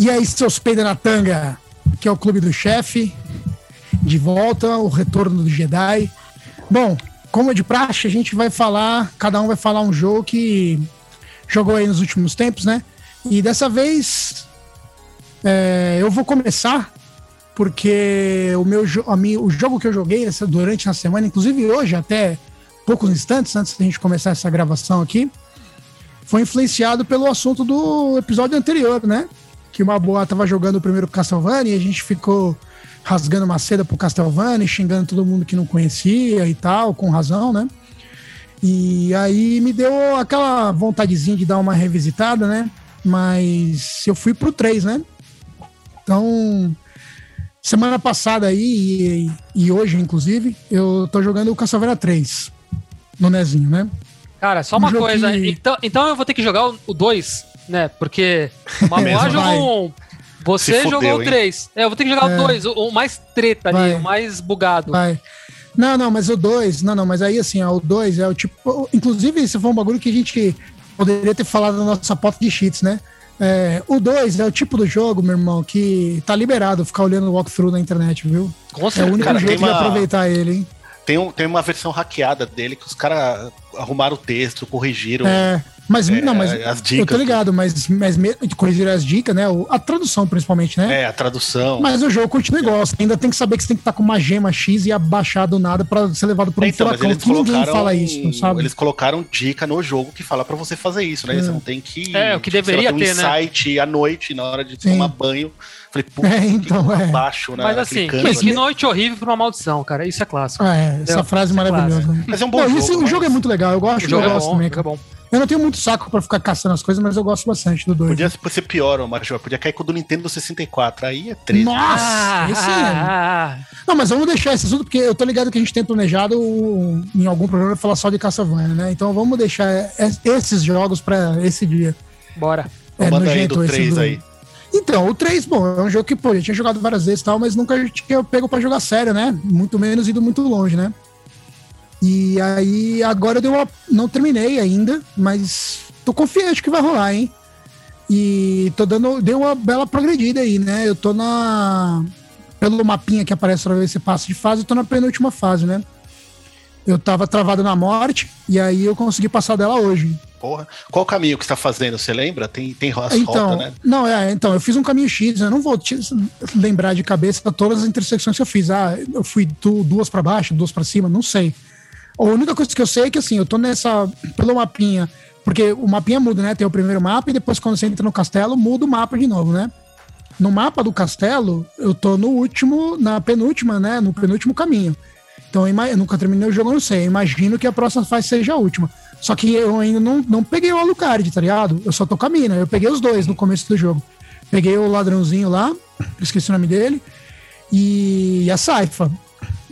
E aí, seus peidos na tanga, que é o clube do chefe, de volta, o retorno do Jedi. Bom, como é de praxe, a gente vai falar, cada um vai falar um jogo que jogou aí nos últimos tempos, né? E dessa vez é, eu vou começar porque o meu a o jogo que eu joguei essa, durante a semana, inclusive hoje, até poucos instantes antes da gente começar essa gravação aqui, foi influenciado pelo assunto do episódio anterior, né? Que uma boa tava jogando o primeiro Castlevania e a gente ficou rasgando uma seda pro Castlevania, xingando todo mundo que não conhecia e tal, com razão, né? E aí me deu aquela vontadezinha de dar uma revisitada, né? Mas eu fui pro 3, né? Então, semana passada aí e, e hoje, inclusive, eu tô jogando o Castlevania 3 no Nezinho, né? Cara, só uma coisa. Que... Então, então eu vou ter que jogar o 2, né? Porque o Mamoá jogou um. Você fudeu, jogou o 3. É, eu vou ter que jogar é... o 2, o, o, mais treta vai. ali, o mais bugado. Vai. Não, não, mas o 2, não, não, mas aí assim, ó, o 2 é o tipo. Inclusive, isso foi um bagulho que a gente poderia ter falado na nossa pauta de cheats, né? É, o 2 é o tipo do jogo, meu irmão, que tá liberado ficar olhando o walkthrough na internet, viu? Com certeza. É o único cara, jeito uma... de aproveitar ele, hein? Tem, um, tem uma versão hackeada dele que os caras arrumaram o texto, corrigiram. É, mas é, não, mas as dicas, eu tô ligado, mas, mas corrigiram as dicas, né? A tradução, principalmente, né? É, a tradução. Mas o jogo continua igual. Você ainda tem que saber que você tem que estar com uma gema X e abaixar do nada pra ser levado por um então, furacão. Que ninguém fala isso, não sabe? Eles colocaram dica no jogo que fala pra você fazer isso, né? É. Você não tem que. É, o que deveria ter, um né? site à noite, na hora de Sim. tomar banho. Falei, puta, é, então, é. abaixo, né? Mas assim, que, que noite horrível pra uma maldição, cara. Isso é clássico. Ah, é, essa frase é maravilhosa. Mas é um bom não, jogo. Esse, mas... O jogo é muito legal. Eu gosto, jogo eu é bom, também, cara. É bom. Eu não tenho muito saco pra ficar caçando as coisas, mas eu gosto bastante do 2. Podia ser pior, Major. Podia cair com o do Nintendo 64. Aí é 13. Nossa! Ah, esse ah, é... Não, mas vamos deixar esse assunto, porque eu tô ligado que a gente tem planejado em algum programa falar só de Castlevania, né? Então vamos deixar esses jogos pra esse dia. Bora. É, Manda aí do 3 do... aí. Então, o 3, bom, é um jogo que, pô, eu tinha jogado várias vezes e tal, mas nunca tinha pego pra jogar sério, né? Muito menos ido muito longe, né? E aí, agora eu dei uma. Não terminei ainda, mas tô confiante que vai rolar, hein? E tô dando. Deu uma bela progredida aí, né? Eu tô na. Pelo mapinha que aparece pra ver se passa de fase, eu tô na penúltima fase, né? Eu tava travado na morte, e aí eu consegui passar dela hoje. Porra. Qual caminho que você tá fazendo? Você lembra? Tem, tem as então, né? Não, é, então, eu fiz um caminho X, eu não vou te lembrar de cabeça todas as intersecções que eu fiz. Ah, eu fui duas para baixo, duas para cima, não sei. A única coisa que eu sei é que assim, eu tô nessa. pelo mapinha. Porque o mapinha muda, né? Tem o primeiro mapa e depois, quando você entra no castelo, muda o mapa de novo, né? No mapa do castelo, eu tô no último, na penúltima, né? No penúltimo caminho. Então eu nunca terminei o jogo, não sei. Eu imagino que a próxima fase seja a última. Só que eu ainda não, não peguei o Alucard, tá ligado? Eu só tô com a mina. Eu peguei os dois no começo do jogo. Peguei o ladrãozinho lá, esqueci o nome dele, e a Saifa.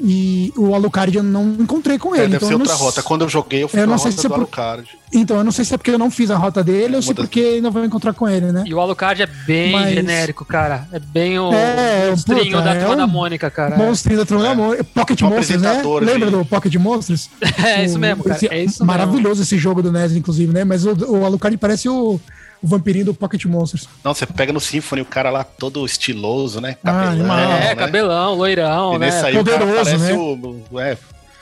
E o Alucard eu não encontrei com é, ele. É, deve então ser outra rota. Quando eu joguei, eu fui eu não sei se é por... Alucard. Então, eu não sei se é porque eu não fiz a rota dele é, ou se é porque ainda vou encontrar com ele, né? E o Alucard é bem Mas... genérico, cara. É bem o é, monstrinho puta, da é turma da Mônica, cara. Monstrinho da turma da Mônica. Pocket Monsters, né? Lembra do Pocket Monsters? é, isso mesmo, cara. Esse, é isso maravilhoso mesmo. esse jogo do NES, inclusive, né? Mas o, o Alucard parece o o vampirinho do Pocket Monsters. Não, você pega no Symphony o cara lá todo estiloso, né? Ah, cabelão, ah, é, né? cabelão, loirão, e né? Aí Poderoso, o né? o, é,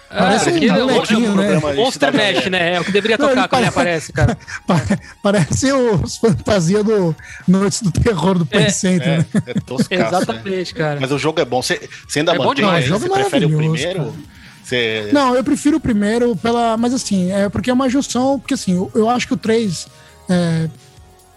Parece um molequinho, né? Monster Mesh, né? É o que deveria tocar Não, quando ele aparece, cara. Parece os fantasias do Noites do Terror do Play é, Center, é, né? É toscaço, né? Exatamente, né? cara. Mas o jogo é bom. Você, você ainda é mantém bom demais, Você prefere o primeiro? Você... Não, eu prefiro o primeiro pela... Mas assim, é porque é uma junção... Porque assim, eu, eu acho que o 3... É,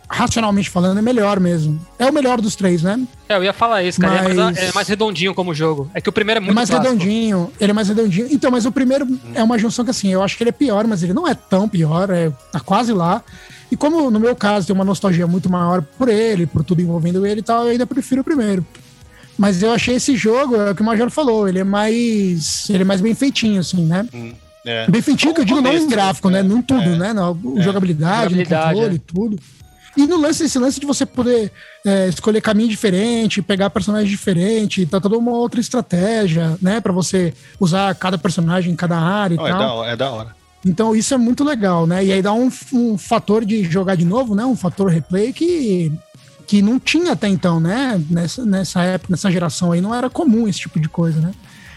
racionalmente falando, é melhor mesmo. É o melhor dos três, né? É, eu ia falar isso, cara. Mas... É, mais, é mais redondinho como jogo. É que o primeiro é muito é mais clássico. redondinho. Ele é mais redondinho. Então, mas o primeiro hum. é uma junção que, assim, eu acho que ele é pior, mas ele não é tão pior. É, tá quase lá. E como no meu caso tem uma nostalgia muito maior por ele, por tudo envolvendo ele e tal, eu ainda prefiro o primeiro. Mas eu achei esse jogo, é o que o Major falou, ele é mais. Ele é mais bem feitinho, assim, né? Hum. É. Bem feitinho, que eu digo não em gráfico, né? Não tudo, é. né? Na é. jogabilidade, jogabilidade, no controle, é. tudo. E no lance, esse lance de você poder é, escolher caminho diferente, pegar personagem diferente, tá toda uma outra estratégia, né? para você usar cada personagem em cada área e oh, tal. É da, é da hora. Então isso é muito legal, né? E aí dá um, um fator de jogar de novo, né? Um fator replay que que não tinha até então, né? Nessa, nessa época, nessa geração aí, não era comum esse tipo de coisa, né?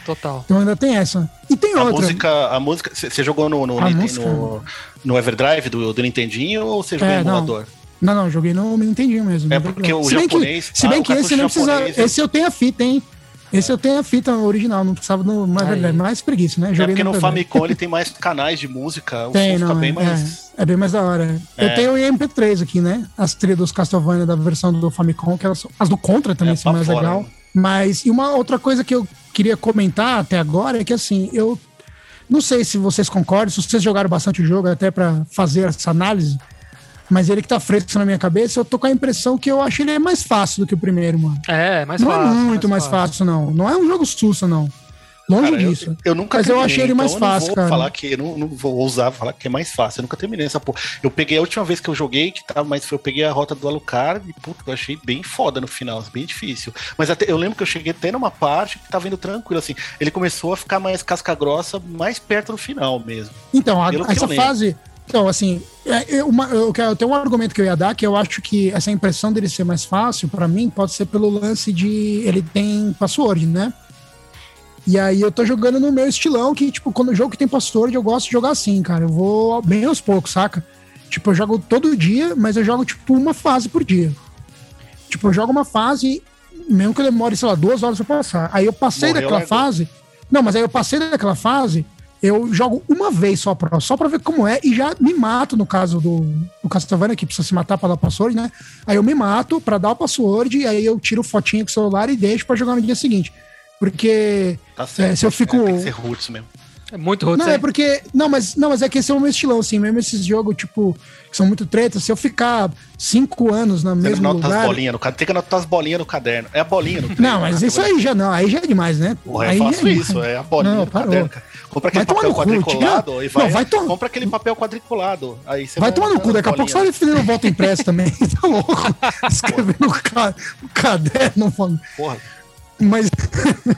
Total. Então ainda tem essa. E tem a outra. Música, a música. Você jogou no, no, no, no, Everdrive do, do Nintendinho ou você jogou é, no emulador? Não, não, joguei no Nintendinho mesmo. É porque o se japonês. Que, se bem ah, que esse não precisa. Esse eu tenho a fita, hein? Esse eu tenho a fita original, não precisava no. Mas é mais preguiça, né? É Joguei é porque no, no Famicom ele tem mais canais de música, o tem, som não, bem é, mais. É, é, bem mais da hora. É. Eu tenho o MP3 aqui, né? As trilhas dos Castlevania da versão do Famicom, que elas, as do Contra também é, são mais fora, legal. Né? Mas, e uma outra coisa que eu queria comentar até agora é que assim, eu não sei se vocês concordam, se vocês jogaram bastante o jogo até para fazer essa análise. Mas ele que tá fresco na minha cabeça, eu tô com a impressão que eu acho ele mais fácil do que o primeiro, mano. É, mais não fácil. Não é muito mais, mais fácil. fácil. não. Não é um jogo sussa, não. Longe cara, disso. Eu, eu nunca Mas terminei, eu achei ele mais então fácil, eu não vou cara. falar que eu não, não, vou ousar falar que é mais fácil. Eu nunca terminei essa porra. Eu peguei a última vez que eu joguei, que tava, mas eu peguei a rota do Alucard e puta, eu achei bem foda no final, bem difícil. Mas até, eu lembro que eu cheguei até numa parte que tava indo tranquilo, assim. Ele começou a ficar mais casca grossa, mais perto do final mesmo. Então, a, essa fase, então, assim, é, eu, uma, eu, eu tenho um argumento que eu ia dar, que eu acho que essa impressão dele ser mais fácil, para mim, pode ser pelo lance de ele tem password, né? E aí eu tô jogando no meu estilão, que, tipo, quando o jogo que tem password, eu gosto de jogar assim, cara. Eu vou bem aos poucos, saca? Tipo, eu jogo todo dia, mas eu jogo, tipo, uma fase por dia. Tipo, eu jogo uma fase, mesmo que eu demore, sei lá, duas horas pra passar. Aí eu passei Morreu daquela fase. Não, mas aí eu passei daquela fase, eu jogo uma vez só pra, só pra ver como é e já me mato no caso do, do Castlevania, que precisa se matar pra dar password, né? Aí eu me mato pra dar o password e aí eu tiro fotinho com o celular e deixo pra jogar no dia seguinte. Porque tá certo, é, se eu fico. É, tem que ser roots mesmo. É muito roots. Não, é porque. Não, mas, não, mas é que esse é o meu estilão, assim, mesmo esses jogos, tipo, que são muito tretas, se eu ficar cinco anos na mesma lugar... As bolinhas no, tem que anotar as bolinhas no caderno. É a bolinha no treino, Não, mas isso aí já não, aí já é demais, né? Porra, aí eu faço é isso, é a bolinha não, no parou. caderno. Compra aquele vai papel quadriculado cu, e vai, não, vai to... compra aquele papel quadriculado. Aí você vai, vai tomar no cu, daqui a pouco você vai fazendo volta impresso também. tá louco? Escrevendo no caderno. Porra. Mas...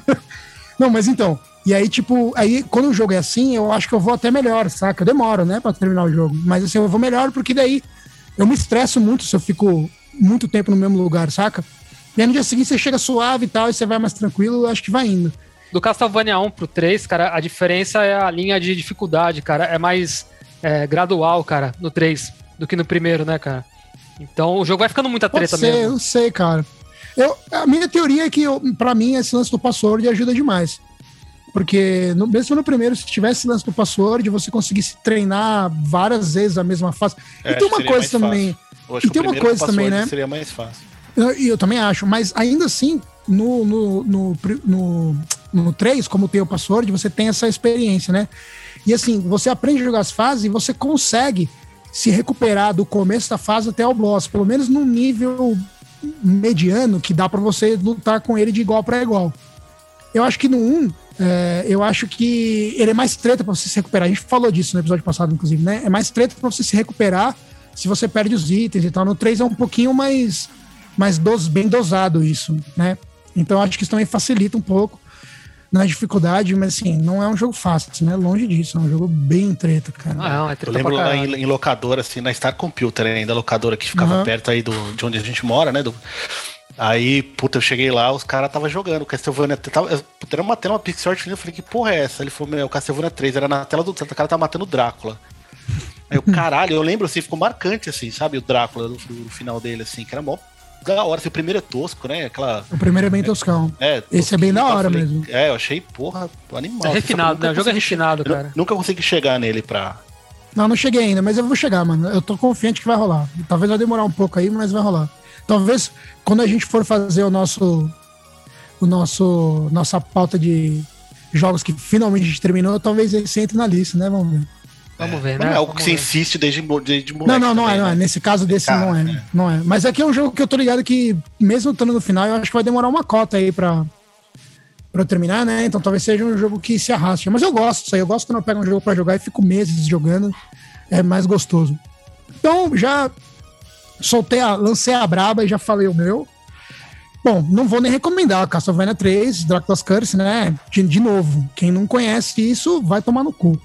não, mas então... E aí, tipo, aí quando o jogo é assim, eu acho que eu vou até melhor, saca? Eu demoro, né, pra terminar o jogo. Mas assim, eu vou melhor porque daí eu me estresso muito se eu fico muito tempo no mesmo lugar, saca? E aí no dia seguinte você chega suave e tal, e você vai mais tranquilo, eu acho que vai indo. Do Castlevania 1 pro 3, cara, a diferença é a linha de dificuldade, cara. É mais é, gradual, cara, no 3 do que no primeiro, né, cara? Então o jogo vai ficando muita treta Pode ser, mesmo. Eu sei, cara. Eu, a minha teoria é que, para mim, esse lance do password ajuda demais. Porque no, mesmo no primeiro, se tivesse lance do password, você conseguisse treinar várias vezes a mesma fase. É, e tem uma coisa também. E tem uma coisa também, né? Seria mais fácil. Eu, eu também acho, mas ainda assim, no, no, no, no, no 3, como tem o password, você tem essa experiência, né? E assim, você aprende a jogar as fases e você consegue se recuperar do começo da fase até o boss, pelo menos num nível mediano que dá para você lutar com ele de igual para igual. Eu acho que no 1, é, eu acho que ele é mais treta para você se recuperar. A gente falou disso no episódio passado, inclusive, né? É mais treta para você se recuperar se você perde os itens e tal. No 3 é um pouquinho mais, mais dos, bem dosado isso, né? Então acho que isso também facilita um pouco na dificuldade, mas assim, não é um jogo fácil, né? Longe disso, é um jogo bem treta, cara. Não, é treta eu lembro lá em, em, locadora, assim, na Star Computer ainda, locadora que ficava uhum. perto aí do, de onde a gente mora, né? Do, Aí, puta, eu cheguei lá, os caras tava jogando. O Castlevania tava, era uma tela, uma pixel art, eu falei, que porra é essa? Ele falou, meu, o Castlevania 3, era na tela do. O cara tava matando o Drácula. Aí eu, caralho, eu lembro assim, ficou marcante, assim, sabe? O Drácula no, no final dele, assim, que era mó da hora. Assim, o primeiro é tosco, né? Aquela, o primeiro é bem toscão. É, Esse é bem da hora falei, mesmo. É, eu achei, porra, animal. É refinado, né? O jogo é refinado, cara. Nunca consegui chegar nele pra. Não, não cheguei ainda, mas eu vou chegar, mano. Eu tô confiante que vai rolar. Talvez vai demorar um pouco aí, mas vai rolar. Talvez quando a gente for fazer o nosso o nosso nossa pauta de jogos que finalmente a gente terminou, talvez esse entre na lista, né? Vamos ver. Vamos ver, né? Não é algo que você insiste desde, desde moleque. Não, não, não também, é, não é. Né? Nesse caso desse Cara, não é, é, Não é. Mas aqui é um jogo que eu tô ligado que, mesmo estando no final, eu acho que vai demorar uma cota aí pra, pra terminar, né? Então talvez seja um jogo que se arraste. Mas eu gosto disso aí. Eu gosto quando eu pego um jogo pra jogar e fico meses jogando. É mais gostoso. Então, já soltei a, lancei a braba e já falei o meu. Bom, não vou nem recomendar Castlevania 3, Dracula's Curse, né? De, de novo, quem não conhece isso vai tomar no cu.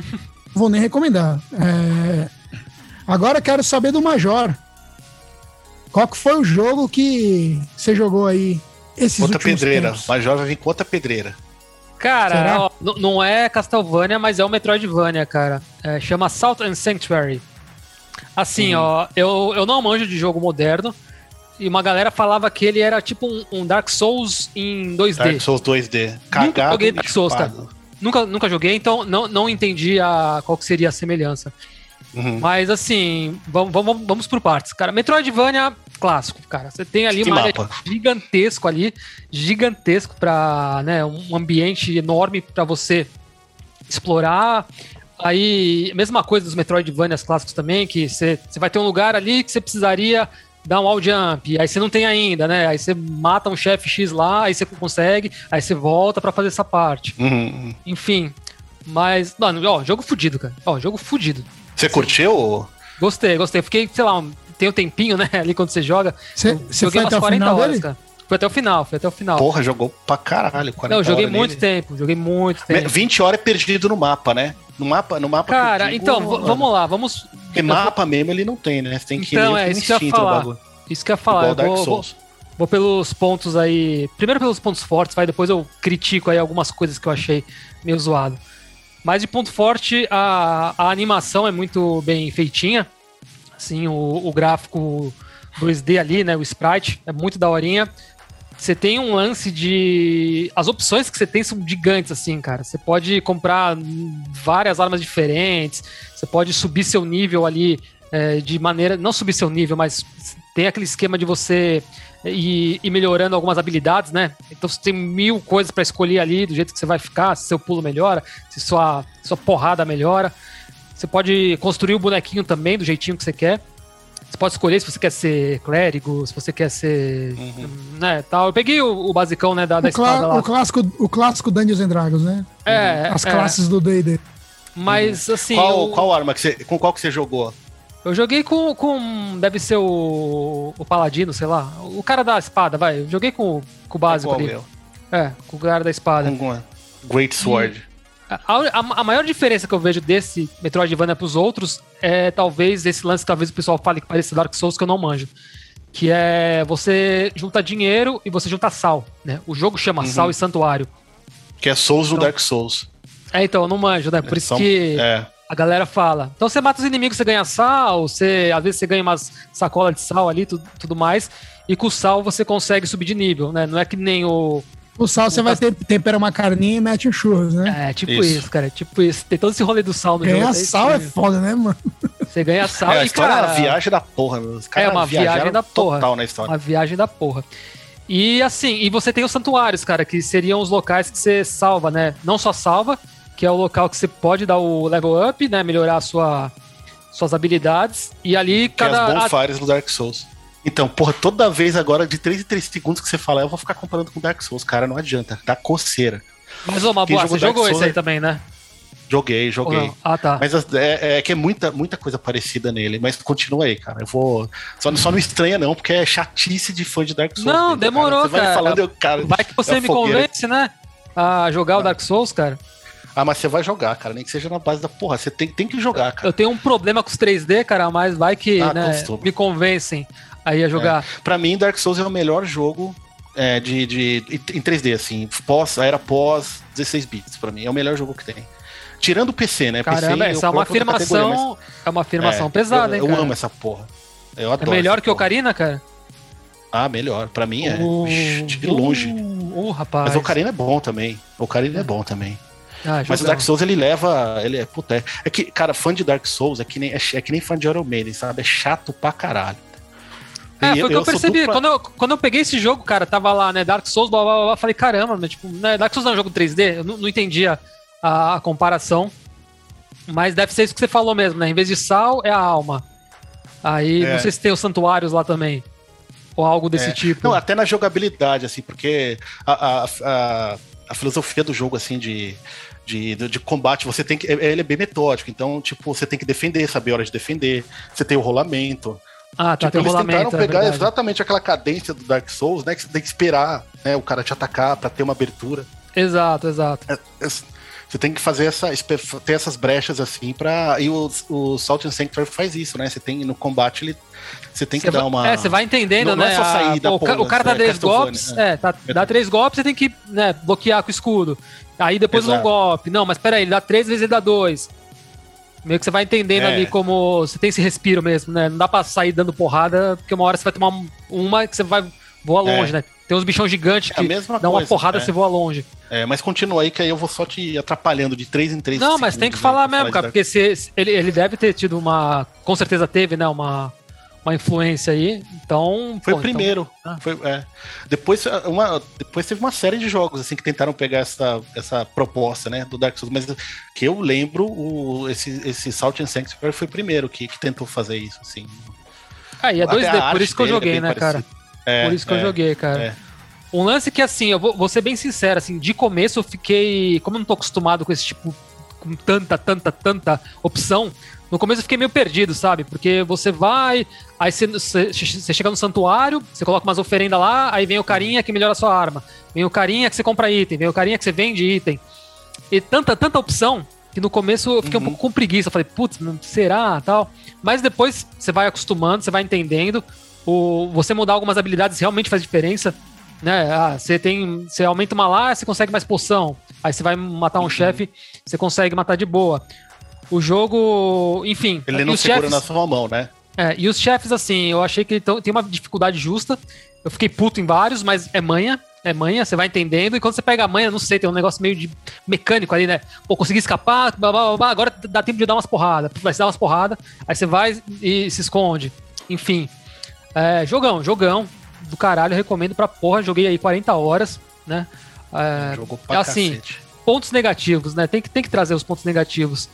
vou nem recomendar. É... Agora quero saber do Major. qual que foi o jogo que você jogou aí esses Conta pedreira. Tempos? Major vai vir contra pedreira. Cara, ó, não é Castlevania, mas é o Metroidvania, cara. É, chama Salt and Sanctuary. Assim, hum. ó, eu, eu não manjo de jogo moderno. E uma galera falava que ele era tipo um, um Dark Souls em 2D. Dark Souls 2D. Cagado nunca joguei Dark Souls, cara. Nunca, nunca joguei, então não, não entendi a, qual que seria a semelhança. Uhum. Mas assim, vamos, vamos, vamos por partes. Cara, Metroidvania clássico, cara. Você tem ali uma área gigantesco ali, gigantesco para, né, um ambiente enorme para você explorar. Aí, mesma coisa dos Metroidvanias clássicos também, que você, vai ter um lugar ali que você precisaria dar um all jump, aí você não tem ainda, né? Aí você mata um chefe X lá, aí você consegue, aí você volta para fazer essa parte. Uhum. Enfim, mas, mano, ó, jogo fudido, cara. Ó, jogo fudido. Você curtiu? Gostei, gostei. Fiquei, sei lá, tem um tempinho, né, ali quando você joga. Você joguei umas 40 horas, dele? cara. Foi até o final, foi até o final. Porra, jogou pra caralho. 40 Não, eu joguei muito nele. tempo, joguei muito tempo. 20 horas é perdido no mapa, né? No mapa, no mapa. Cara, digo, então, mano. vamos lá, vamos. Porque mapa mesmo ele não tem, né? Você tem que então, ir é, isso que eu ia falar. Isso que eu ia falar. Eu vou, vou, vou, pelos pontos aí. Primeiro pelos pontos fortes, vai, depois eu critico aí algumas coisas que eu achei meio zoado. Mas de ponto forte, a, a animação é muito bem feitinha. Assim, o, o gráfico 2D ali, né? O sprite é muito daorinha. Você tem um lance de. As opções que você tem são gigantes, assim, cara. Você pode comprar várias armas diferentes, você pode subir seu nível ali é, de maneira. Não subir seu nível, mas tem aquele esquema de você ir, ir melhorando algumas habilidades, né? Então você tem mil coisas para escolher ali, do jeito que você vai ficar, se seu pulo melhora, se sua, sua porrada melhora. Você pode construir o bonequinho também, do jeitinho que você quer. Você pode escolher se você quer ser clérigo, se você quer ser. Uhum. Né, tal. Eu peguei o, o basicão né, da, da espada lá. O clássico, o clássico Dungeons and Dragons, né? É. As é. classes do DD. Mas, uhum. assim. Qual, qual arma que você. Com qual que você jogou? Eu joguei com. com deve ser o. O Paladino, sei lá. O cara da espada, vai. Eu joguei com, com o básico é ali. Meu? É, com o cara da espada. Com Great Sword. A, a, a, maior diferença que eu vejo desse Metroidvania pros outros é talvez esse lance que talvez o pessoal fale que parece Dark Souls que eu não manjo. Que é você junta dinheiro e você junta sal, né? O jogo chama uhum. Sal e Santuário. Que é Souls então, no Dark Souls. É, então, eu não manjo, né? Por é, isso são, que é. a galera fala. Então você mata os inimigos, você ganha sal, você, às vezes você ganha umas sacolas de sal ali, tudo, tudo mais. E com o sal você consegue subir de nível, né? Não é que nem o o sal você vai ter, tempera uma carninha e mete um churros, né? É, tipo isso. isso, cara. Tipo isso. Tem todo esse rolê do sal no Ganhar jogo. Ganhar sal é foda, né, mano? Você ganha sal é, e, cara... É uma viagem da porra, meu. É uma viagem da porra. Total na história. Uma viagem da porra. E assim, e você tem os santuários, cara, que seriam os locais que você salva, né? Não só salva, que é o local que você pode dar o level up, né? Melhorar a sua, suas habilidades. E ali que cada. É as bonfires do Dark Souls. Então, porra, toda vez agora, de 3 em 3 segundos que você falar, eu vou ficar comparando com Dark Souls, cara, não adianta, dá coceira. Mas, ô, Mabu, você jogou Souls, esse aí é... também, né? Joguei, joguei. Ah, tá. Mas é, é, que é muita, muita coisa parecida nele, mas continua aí, cara. Eu vou. Só, só não estranha, não, porque é chatice de fã de Dark Souls. Não, demorou, cara. Você vai falando, eu, cara. Vai que você é me convence, né? A jogar o Dark Souls, cara. Ah, mas você vai jogar, cara. Nem que seja na base da porra. Você tem, tem que jogar, cara. Eu tenho um problema com os 3D, cara, mas vai que ah, né, me convencem aí a jogar. É. Para mim, Dark Souls é o melhor jogo é, de, de, em 3D, assim, pós, era pós 16 bits, para mim. É o melhor jogo que tem. Tirando o PC, né? Caramba, PC, essa é uma afirmação. Mas... É uma afirmação é, pesada, eu, hein? Eu amo essa porra. Eu adoro. É melhor que o Ocarina, cara? Ah, melhor. Pra mim é. Uh, de longe. Uh, uh, rapaz. Mas o Ocarina é bom também. O Ocarina é bom também. Ah, Mas o Dark Souls ele leva. Ele é, puta, é, é, que, cara, fã de Dark Souls é que nem, é, é que nem fã de Iron Maiden, sabe? É chato pra caralho. É, foi o que eu, eu percebi. Dupla... Quando, eu, quando eu peguei esse jogo, cara, tava lá, né, Dark Souls, blá, blá, blá, falei, caramba, né, tipo, né, Dark Souls não é um jogo 3D, eu não, não entendia a, a, comparação. Mas deve ser isso que você falou mesmo, né? Em vez de sal, é a alma. Aí, é. não sei se tem os santuários lá também. Ou algo desse é. tipo. Não, até na jogabilidade, assim, porque a, a, a, a filosofia do jogo, assim, de, de, de, combate, você tem que. Ele é bem metódico, então, tipo, você tem que defender, saber a hora de defender. Você tem o rolamento. Ah, tá, tipo, eles tentaram é pegar é exatamente aquela cadência do Dark Souls, né? Que você tem que esperar né, o cara te atacar para ter uma abertura. Exato, exato. É, é, Você tem que fazer essa, ter essas brechas assim para e o, o Salt and Sanctuary faz isso, né? Você tem no combate ele você tem que você dar uma. É, você vai entendendo, não, né? Não é só sair da o, porra, o cara dá três golpes, né? é, tá, dá três golpes, você tem que né, bloquear com o escudo. Aí depois Exato. um golpe. Não, mas peraí, ele dá três vezes ele dá dois. Meio que você vai entendendo é. ali como você tem esse respiro mesmo, né? Não dá pra sair dando porrada, porque uma hora você vai tomar uma que você vai voar é. longe, é. né? Tem uns bichão gigantes é que dá uma porrada e é. você voa longe. É, mas continua aí que aí eu vou só te atrapalhando de 3 em 3 Não, mas tem que falar mesmo, cara, porque se, ele, ele deve ter tido uma. Com certeza teve, né? Uma, uma influência aí. Então. Foi pô, o então, primeiro. Então... Ah. Foi, é. depois, uma, depois teve uma série de jogos assim que tentaram pegar essa, essa proposta, né? Do Dark Souls, mas que eu lembro, o, esse, esse Salt and Sanctuary foi o primeiro que, que tentou fazer isso, assim. Ah, e é 2D, por isso que eu é joguei, é né, parecido. cara? É, Por isso que é, eu joguei, cara. É. Um lance que, assim, eu vou, vou, ser bem sincero, assim, de começo eu fiquei. Como eu não tô acostumado com esse tipo. com tanta, tanta, tanta opção. No começo eu fiquei meio perdido, sabe? Porque você vai, aí você, chega no santuário, você coloca umas oferendas lá, aí vem o carinha que melhora a sua arma. Vem o carinha que você compra item, vem o carinha que você vende item. E tanta, tanta opção que no começo eu fiquei uhum. um pouco com preguiça. Eu falei, putz, será? tal. Mas depois você vai acostumando, você vai entendendo o, você mudar algumas habilidades realmente faz diferença. Né? Ah, você tem. Você aumenta uma lá, você consegue mais poção. Aí você vai matar um uhum. chefe, você consegue matar de boa. O jogo, enfim. Ele não segura chefes, na sua mão, né? É, e os chefes, assim, eu achei que tem uma dificuldade justa. Eu fiquei puto em vários, mas é manha. É manha, você vai entendendo. E quando você pega a manha, não sei, tem um negócio meio de mecânico ali, né? Pô, consegui escapar, blá, blá, blá, agora dá tempo de dar umas porradas. Vai se dar umas porradas, aí você vai e se esconde. Enfim. É, jogão, jogão do caralho, recomendo pra porra. Joguei aí 40 horas, né? É, Jogou pra assim, cacete. pontos negativos, né? Tem que, tem que trazer os pontos negativos.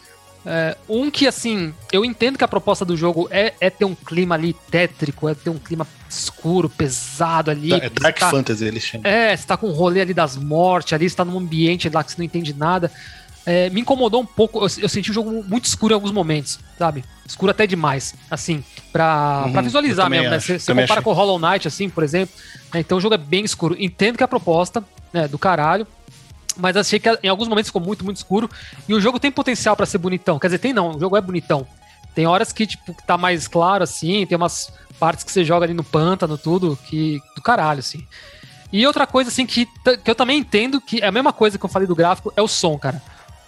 É, um que, assim, eu entendo que a proposta do jogo é, é ter um clima ali tétrico, é ter um clima escuro, pesado ali. É Dark tá, Fantasy, eles chamam. É, você tá com o rolê ali das mortes ali, você tá num ambiente lá que você não entende nada é, me incomodou um pouco. Eu, eu, senti o jogo muito escuro em alguns momentos, sabe? Escuro até demais, assim, pra, uhum, pra visualizar mesmo, né? Você compara achei. com Hollow Knight, assim, por exemplo. Né? Então o jogo é bem escuro. Entendo que a proposta, né, do caralho. Mas achei que em alguns momentos ficou muito, muito escuro. E o jogo tem potencial para ser bonitão. Quer dizer, tem não, o jogo é bonitão. Tem horas que, tipo, tá mais claro, assim, tem umas partes que você joga ali no pântano, tudo, que. do caralho, assim. E outra coisa, assim, que, que eu também entendo que é a mesma coisa que eu falei do gráfico, é o som, cara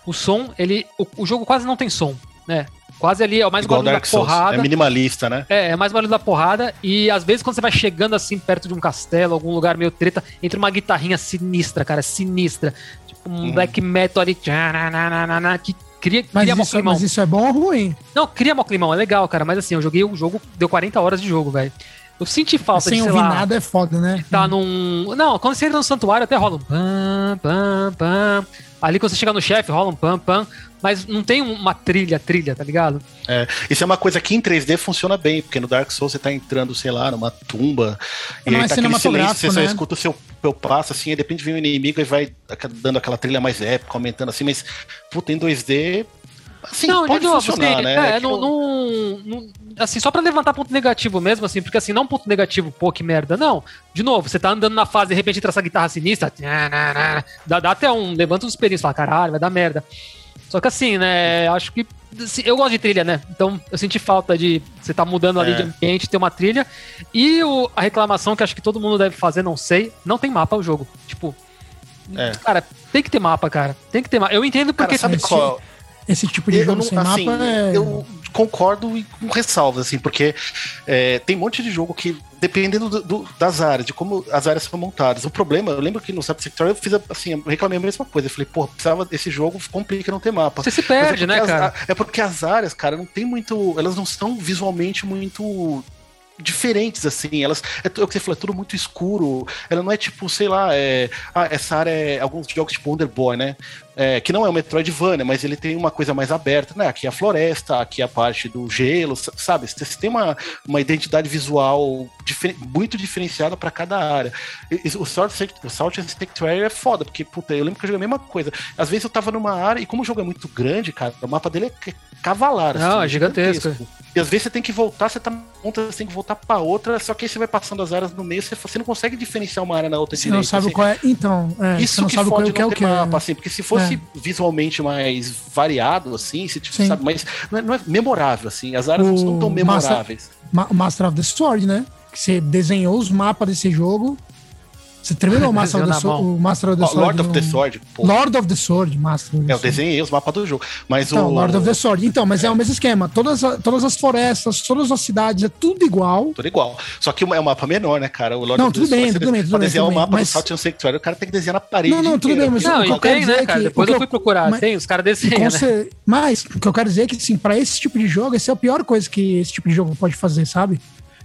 o som, ele. O, o jogo quase não tem som, né? Quase ali é o mais Igual barulho Dark da porrada. É minimalista, né? É, é mais barulho da porrada. E às vezes quando você vai chegando assim perto de um castelo, algum lugar meio treta, entra uma guitarrinha sinistra, cara, sinistra. Tipo um hum. black metal ali. Que cria, mas, cria isso, mas isso é bom ou ruim? Não, cria mó climão, é legal, cara. Mas assim, eu joguei o jogo, deu 40 horas de jogo, velho. Eu senti falta Sem de, sei ouvir lá, nada é foda, né? Tá num... Não, quando você entra no santuário até rola um pam, pam, pam. Ali quando você chega no chefe, rola um pam, pam, mas não tem uma trilha, trilha, tá ligado? É, isso é uma coisa que em 3D funciona bem, porque no Dark Souls você tá entrando, sei lá, numa tumba, e aí é tá aquele silêncio, você né? só escuta o seu, seu passo, assim, e de repente vem um inimigo e vai dando aquela trilha mais épica, aumentando assim, mas, puta, em 2D Assim, não, pode novo, funcionar, assim, né? É, não, não, não, assim, só pra levantar ponto negativo mesmo, assim, porque assim, não ponto negativo, pô, que merda, não. De novo, você tá andando na fase, de repente entra essa guitarra sinistra, dá, dá até um, levanta uns espelhinhos, fala, caralho, vai dar merda. Só que assim, né, acho que, assim, eu gosto de trilha, né, então eu senti falta de você tá mudando ali é. de ambiente, ter uma trilha, e o, a reclamação que acho que todo mundo deve fazer, não sei, não tem mapa o jogo, tipo... É. Cara, tem que ter mapa, cara. Tem que ter mapa. Eu entendo porque. Cara, sabe qual? esse tipo de eu jogo não, sem assim, mapa é... Eu concordo e com ressalvas, assim, porque é, tem um monte de jogo que, dependendo do, do, das áreas, de como as áreas são montadas. O problema, eu lembro que no Cyber Sector eu fiz assim, eu reclamei a mesma coisa. Eu falei, pô, precisava desse jogo, complica não ter mapa. Você se perde, é né, as, cara? É porque as áreas, cara, não tem muito. Elas não são visualmente muito diferentes, assim. Elas. É, é o que você falou, é tudo muito escuro. Ela não é tipo, sei lá, é, ah, essa área é. Alguns jogos tipo Wonder Boy, né? É, que não é o Metroidvania, mas ele tem uma coisa mais aberta, né? Aqui é a floresta, aqui é a parte do gelo, sabe? Você tem uma, uma identidade visual difer muito diferenciada para cada área. O Salt, o Salt and Sanctuary é foda, porque, puta, eu lembro que eu joguei a mesma coisa. Às vezes eu tava numa área, e como o jogo é muito grande, cara, o mapa dele é cavalar. Não, assim, é gigantesco. gigantesco. E às vezes você tem que voltar, você tá ponta, você tem que voltar para outra, só que aí você vai passando as áreas no meio, você, você não consegue diferenciar uma área na outra você direita. Você não sabe assim. qual é. Então, é, isso não que sabe fode qual é o que é mapa, assim, porque se fosse é. visualmente mais variado, assim, se tipo, sabe, mas não é, não é, memorável, assim, as áreas o não estão memoráveis. Master, Master of the Sword, né? Que você desenhou os mapas desse jogo você terminou o Master, of the, Sword, o Master of the Sword? Lord of the Sword. Pô. Lord of the Sword, Master. É, eu desenhei os mapas do jogo. Mas então, o... Lord of the Sword. Então, mas é. é, o mesmo esquema. Todas, todas as florestas, todas as cidades, é tudo igual. Tudo igual. Só que é um mapa menor, né, cara? O Lord não, of tudo the bem, Sword, tudo bem, tudo pra bem. desenhar o um mapa mas... do Saltian Sanctuary, o cara tem que desenhar na parede. Não, não, tudo inteira. bem, mas não, o que eu tem, né, cara? Depois eu fui procurar. Mas... Tem, os caras desenham, né? Mas o que eu quero dizer é que, assim, pra esse tipo de jogo, essa é a pior coisa que esse tipo de jogo pode fazer, sabe?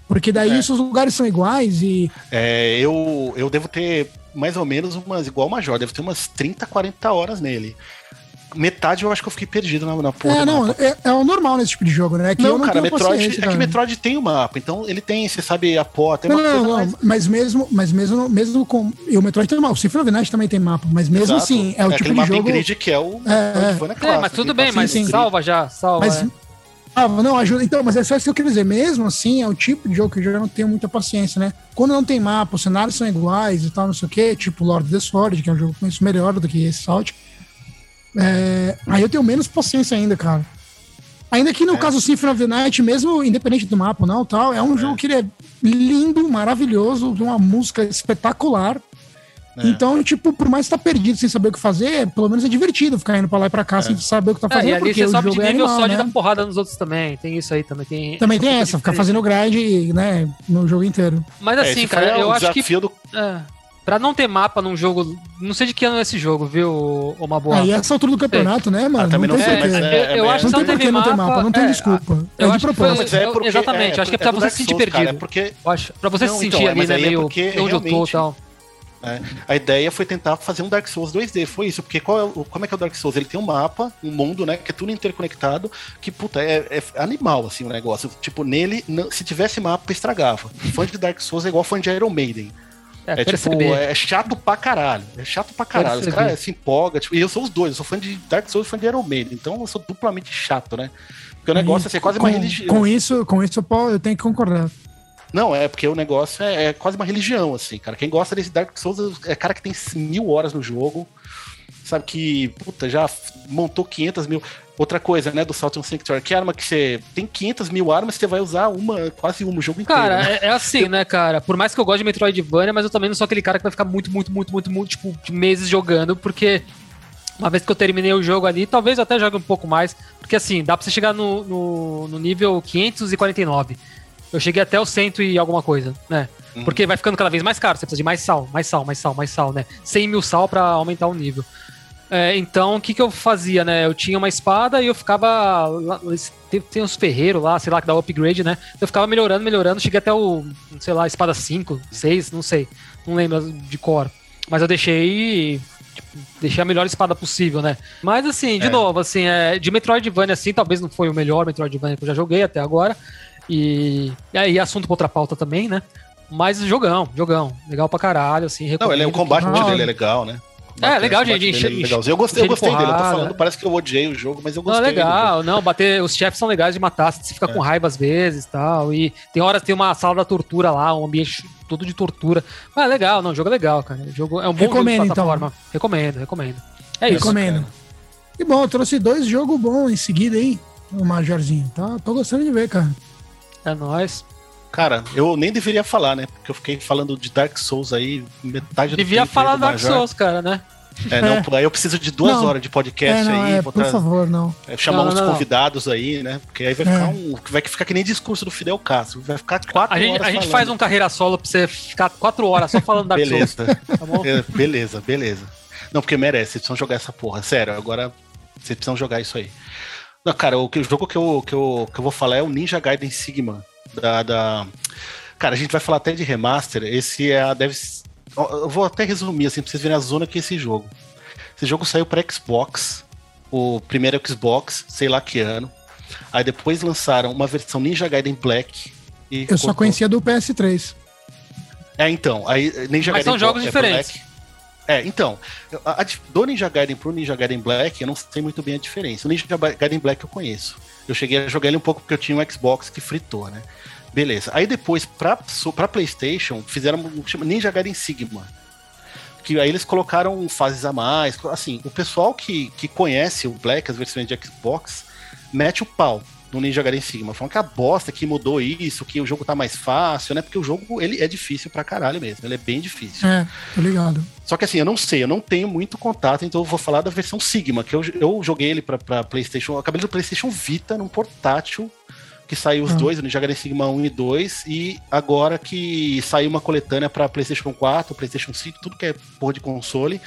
Porque daí é. os lugares são iguais e. É, eu, eu devo ter mais ou menos umas, igual o Major, deve ter umas 30, 40 horas nele. Metade eu acho que eu fiquei perdido na, na porra. É, não, é, é, o normal nesse tipo de jogo, né? É que não, não cara, Metroid, é que Metroid tem o um mapa, então ele tem, você sabe, a porta. Tem não, não, não, mais... mas mesmo, mas mesmo, mesmo com. E o Metroid tem mapa, o Symphony of the Night também tem mapa, mas mesmo Exato. assim, é o é tipo de jogo. grid que é o. É, é. é mas tudo bem, mas sim, salva já, salva. Mas, ah, não, ajuda. Então, mas é só isso que eu queria dizer. Mesmo assim, é o tipo de jogo que eu já não tenho muita paciência, né? Quando não tem mapa, os cenários são iguais e tal, não sei o quê, tipo Lord of the Sword, que é um jogo que eu conheço melhor do que esse Salt. É... Aí eu tenho menos paciência ainda, cara. Ainda que no é. caso Symphony of the Night, mesmo independente do mapa não tal, é um é. jogo que ele é lindo, maravilhoso, uma música espetacular. É. Então, tipo, por mais que tá perdido sem saber o que fazer, pelo menos é divertido ficar indo pra lá e pra cá é. sem saber o que tá fazendo. É, e ali porque você sobe de é nível é animal, só de né? dar porrada nos outros também. Tem isso aí também. Tem, também tem essa, ficar fazendo grind, né, no jogo inteiro. Mas é, assim, cara, eu acho que. Do... É. Pra não ter mapa num jogo. Não sei de que ano é esse jogo, viu, uma boa. Aí essa altura do campeonato, né, mano? Ah, também não, não sei, mas é, eu, eu acho que não tem por que não ter mapa, não tem desculpa. É de propósito. exatamente, acho que é pra você se sentir perdido. porque... Pra você se sentir ali, né, meio onde eu tô e tal. É, a ideia foi tentar fazer um Dark Souls 2D, foi isso, porque qual é o, como é que é o Dark Souls? Ele tem um mapa, um mundo, né, que é tudo interconectado, que, puta, é, é animal, assim, o negócio. Tipo, nele, não, se tivesse mapa, estragava. Fã de Dark Souls é igual fã de Iron Maiden. É, é tipo, é chato pra caralho. É chato pra caralho. Os caras se empolgam. Tipo, e eu sou os dois, eu sou fã de Dark Souls e fã de Iron Maiden. Então eu sou duplamente chato, né? Porque o negócio é ser quase com, uma religião. Com isso, com isso eu tenho que concordar. Não, é porque o negócio é, é, quase uma religião, assim, cara. Quem gosta desse Dark Souls é cara que tem mil horas no jogo, sabe que, puta, já montou 500 mil. Outra coisa, né, do Salton Sanctuary, que arma que você tem 500 mil armas, você vai usar uma, quase uma o jogo inteiro. Cara, né? é, é, assim, né, cara? Por mais que eu goste de Metroidvania, mas eu também não sou aquele cara que vai ficar muito, muito, muito, muito, muito, tipo, meses jogando, porque uma vez que eu terminei o jogo ali, talvez eu até jogue um pouco mais, porque assim, dá pra você chegar no, no, no nível 549. Eu cheguei até o cento e alguma coisa, né? Uhum. Porque vai ficando cada vez mais caro, você precisa de mais sal, mais sal, mais sal, mais sal, né? 100 mil sal para aumentar o nível. É, então, o que, que eu fazia, né? Eu tinha uma espada e eu ficava. Lá, tem, tem uns ferreiros lá, sei lá, que dá upgrade, né? Eu ficava melhorando, melhorando, cheguei até o, sei lá, espada 5, 6, não sei. Não lembro de cor. Mas eu deixei. Tipo, deixei a melhor espada possível, né? Mas assim, de é. novo, assim, é, de Metroidvania, assim, talvez não foi o melhor Metroidvania que eu já joguei até agora. E, e aí, assunto pra outra pauta também, né? Mas jogão, jogão. Legal pra caralho, assim. Não, ele é, o combate que... dele é legal, né? É, legal de, de encher. Eu gostei, eu gostei dele. Eu tô falando, parece que eu odiei o jogo, mas eu gostei. Não, legal, não, bater. Os chefes são legais de matar, você fica é. com raiva às vezes tal. E tem horas tem uma sala da tortura lá, um ambiente todo de tortura. Mas é legal, não, o jogo é legal, cara. O jogo é um bom recomendo, jogo de então. plataforma. Então. Recomendo, recomendo. É recomendo. isso. Recomendo. E bom, eu trouxe dois jogos bons em seguida aí, o Majorzinho. Tá? Tô gostando de ver, cara. É nóis. Cara, eu nem deveria falar, né? Porque eu fiquei falando de Dark Souls aí, metade do Devia falar Dark Major. Souls, cara, né? É, não, é. aí eu preciso de duas não. horas de podcast é, não, aí. É, por favor, não. É, chamar não, uns convidados aí, né? Porque aí vai ficar é. um. Vai ficar que nem discurso do Fidel Castro. Vai ficar quatro a gente, horas. A gente faz um carreira solo pra você ficar quatro horas só falando Dark beleza. Souls. Tá bom? É, beleza, beleza. Não, porque merece, vocês precisam jogar essa porra. Sério, agora vocês precisam jogar isso aí. Não, cara, o, o jogo que eu, que, eu, que eu vou falar é o Ninja Gaiden Sigma. Da, da... Cara, a gente vai falar até de remaster. Esse é a. Deve... Eu vou até resumir, assim, pra vocês verem a zona que é esse jogo. Esse jogo saiu para Xbox, o primeiro Xbox, sei lá que ano. Aí depois lançaram uma versão Ninja Gaiden Black. eu só conhecia do PS3. É, então. Aí Ninja Mas Gaiden são jogos é diferentes. Black. É, então, a, a, do Ninja Gaiden pro Ninja Gaiden Black, eu não sei muito bem a diferença. O Ninja Gaiden Black eu conheço. Eu cheguei a jogar ele um pouco porque eu tinha um Xbox que fritou, né? Beleza. Aí depois, pra, pra PlayStation, fizeram um Ninja Gaiden Sigma. Que aí eles colocaram fases a mais. Assim, o pessoal que, que conhece o Black, as versões de Xbox, mete o pau no Ninja Gaiden Sigma. Falando que a bosta que mudou isso, que o jogo tá mais fácil, né? Porque o jogo, ele é difícil pra caralho mesmo. Ele é bem difícil. É, tô ligado. Só que assim, eu não sei, eu não tenho muito contato, então eu vou falar da versão Sigma, que eu, eu joguei ele pra, pra PlayStation. Eu acabei do PlayStation Vita num portátil que saiu os ah. dois, o Ninja Gaiden Sigma 1 e 2, e agora que saiu uma coletânea para PlayStation 4, PlayStation 5, tudo que é porra de console.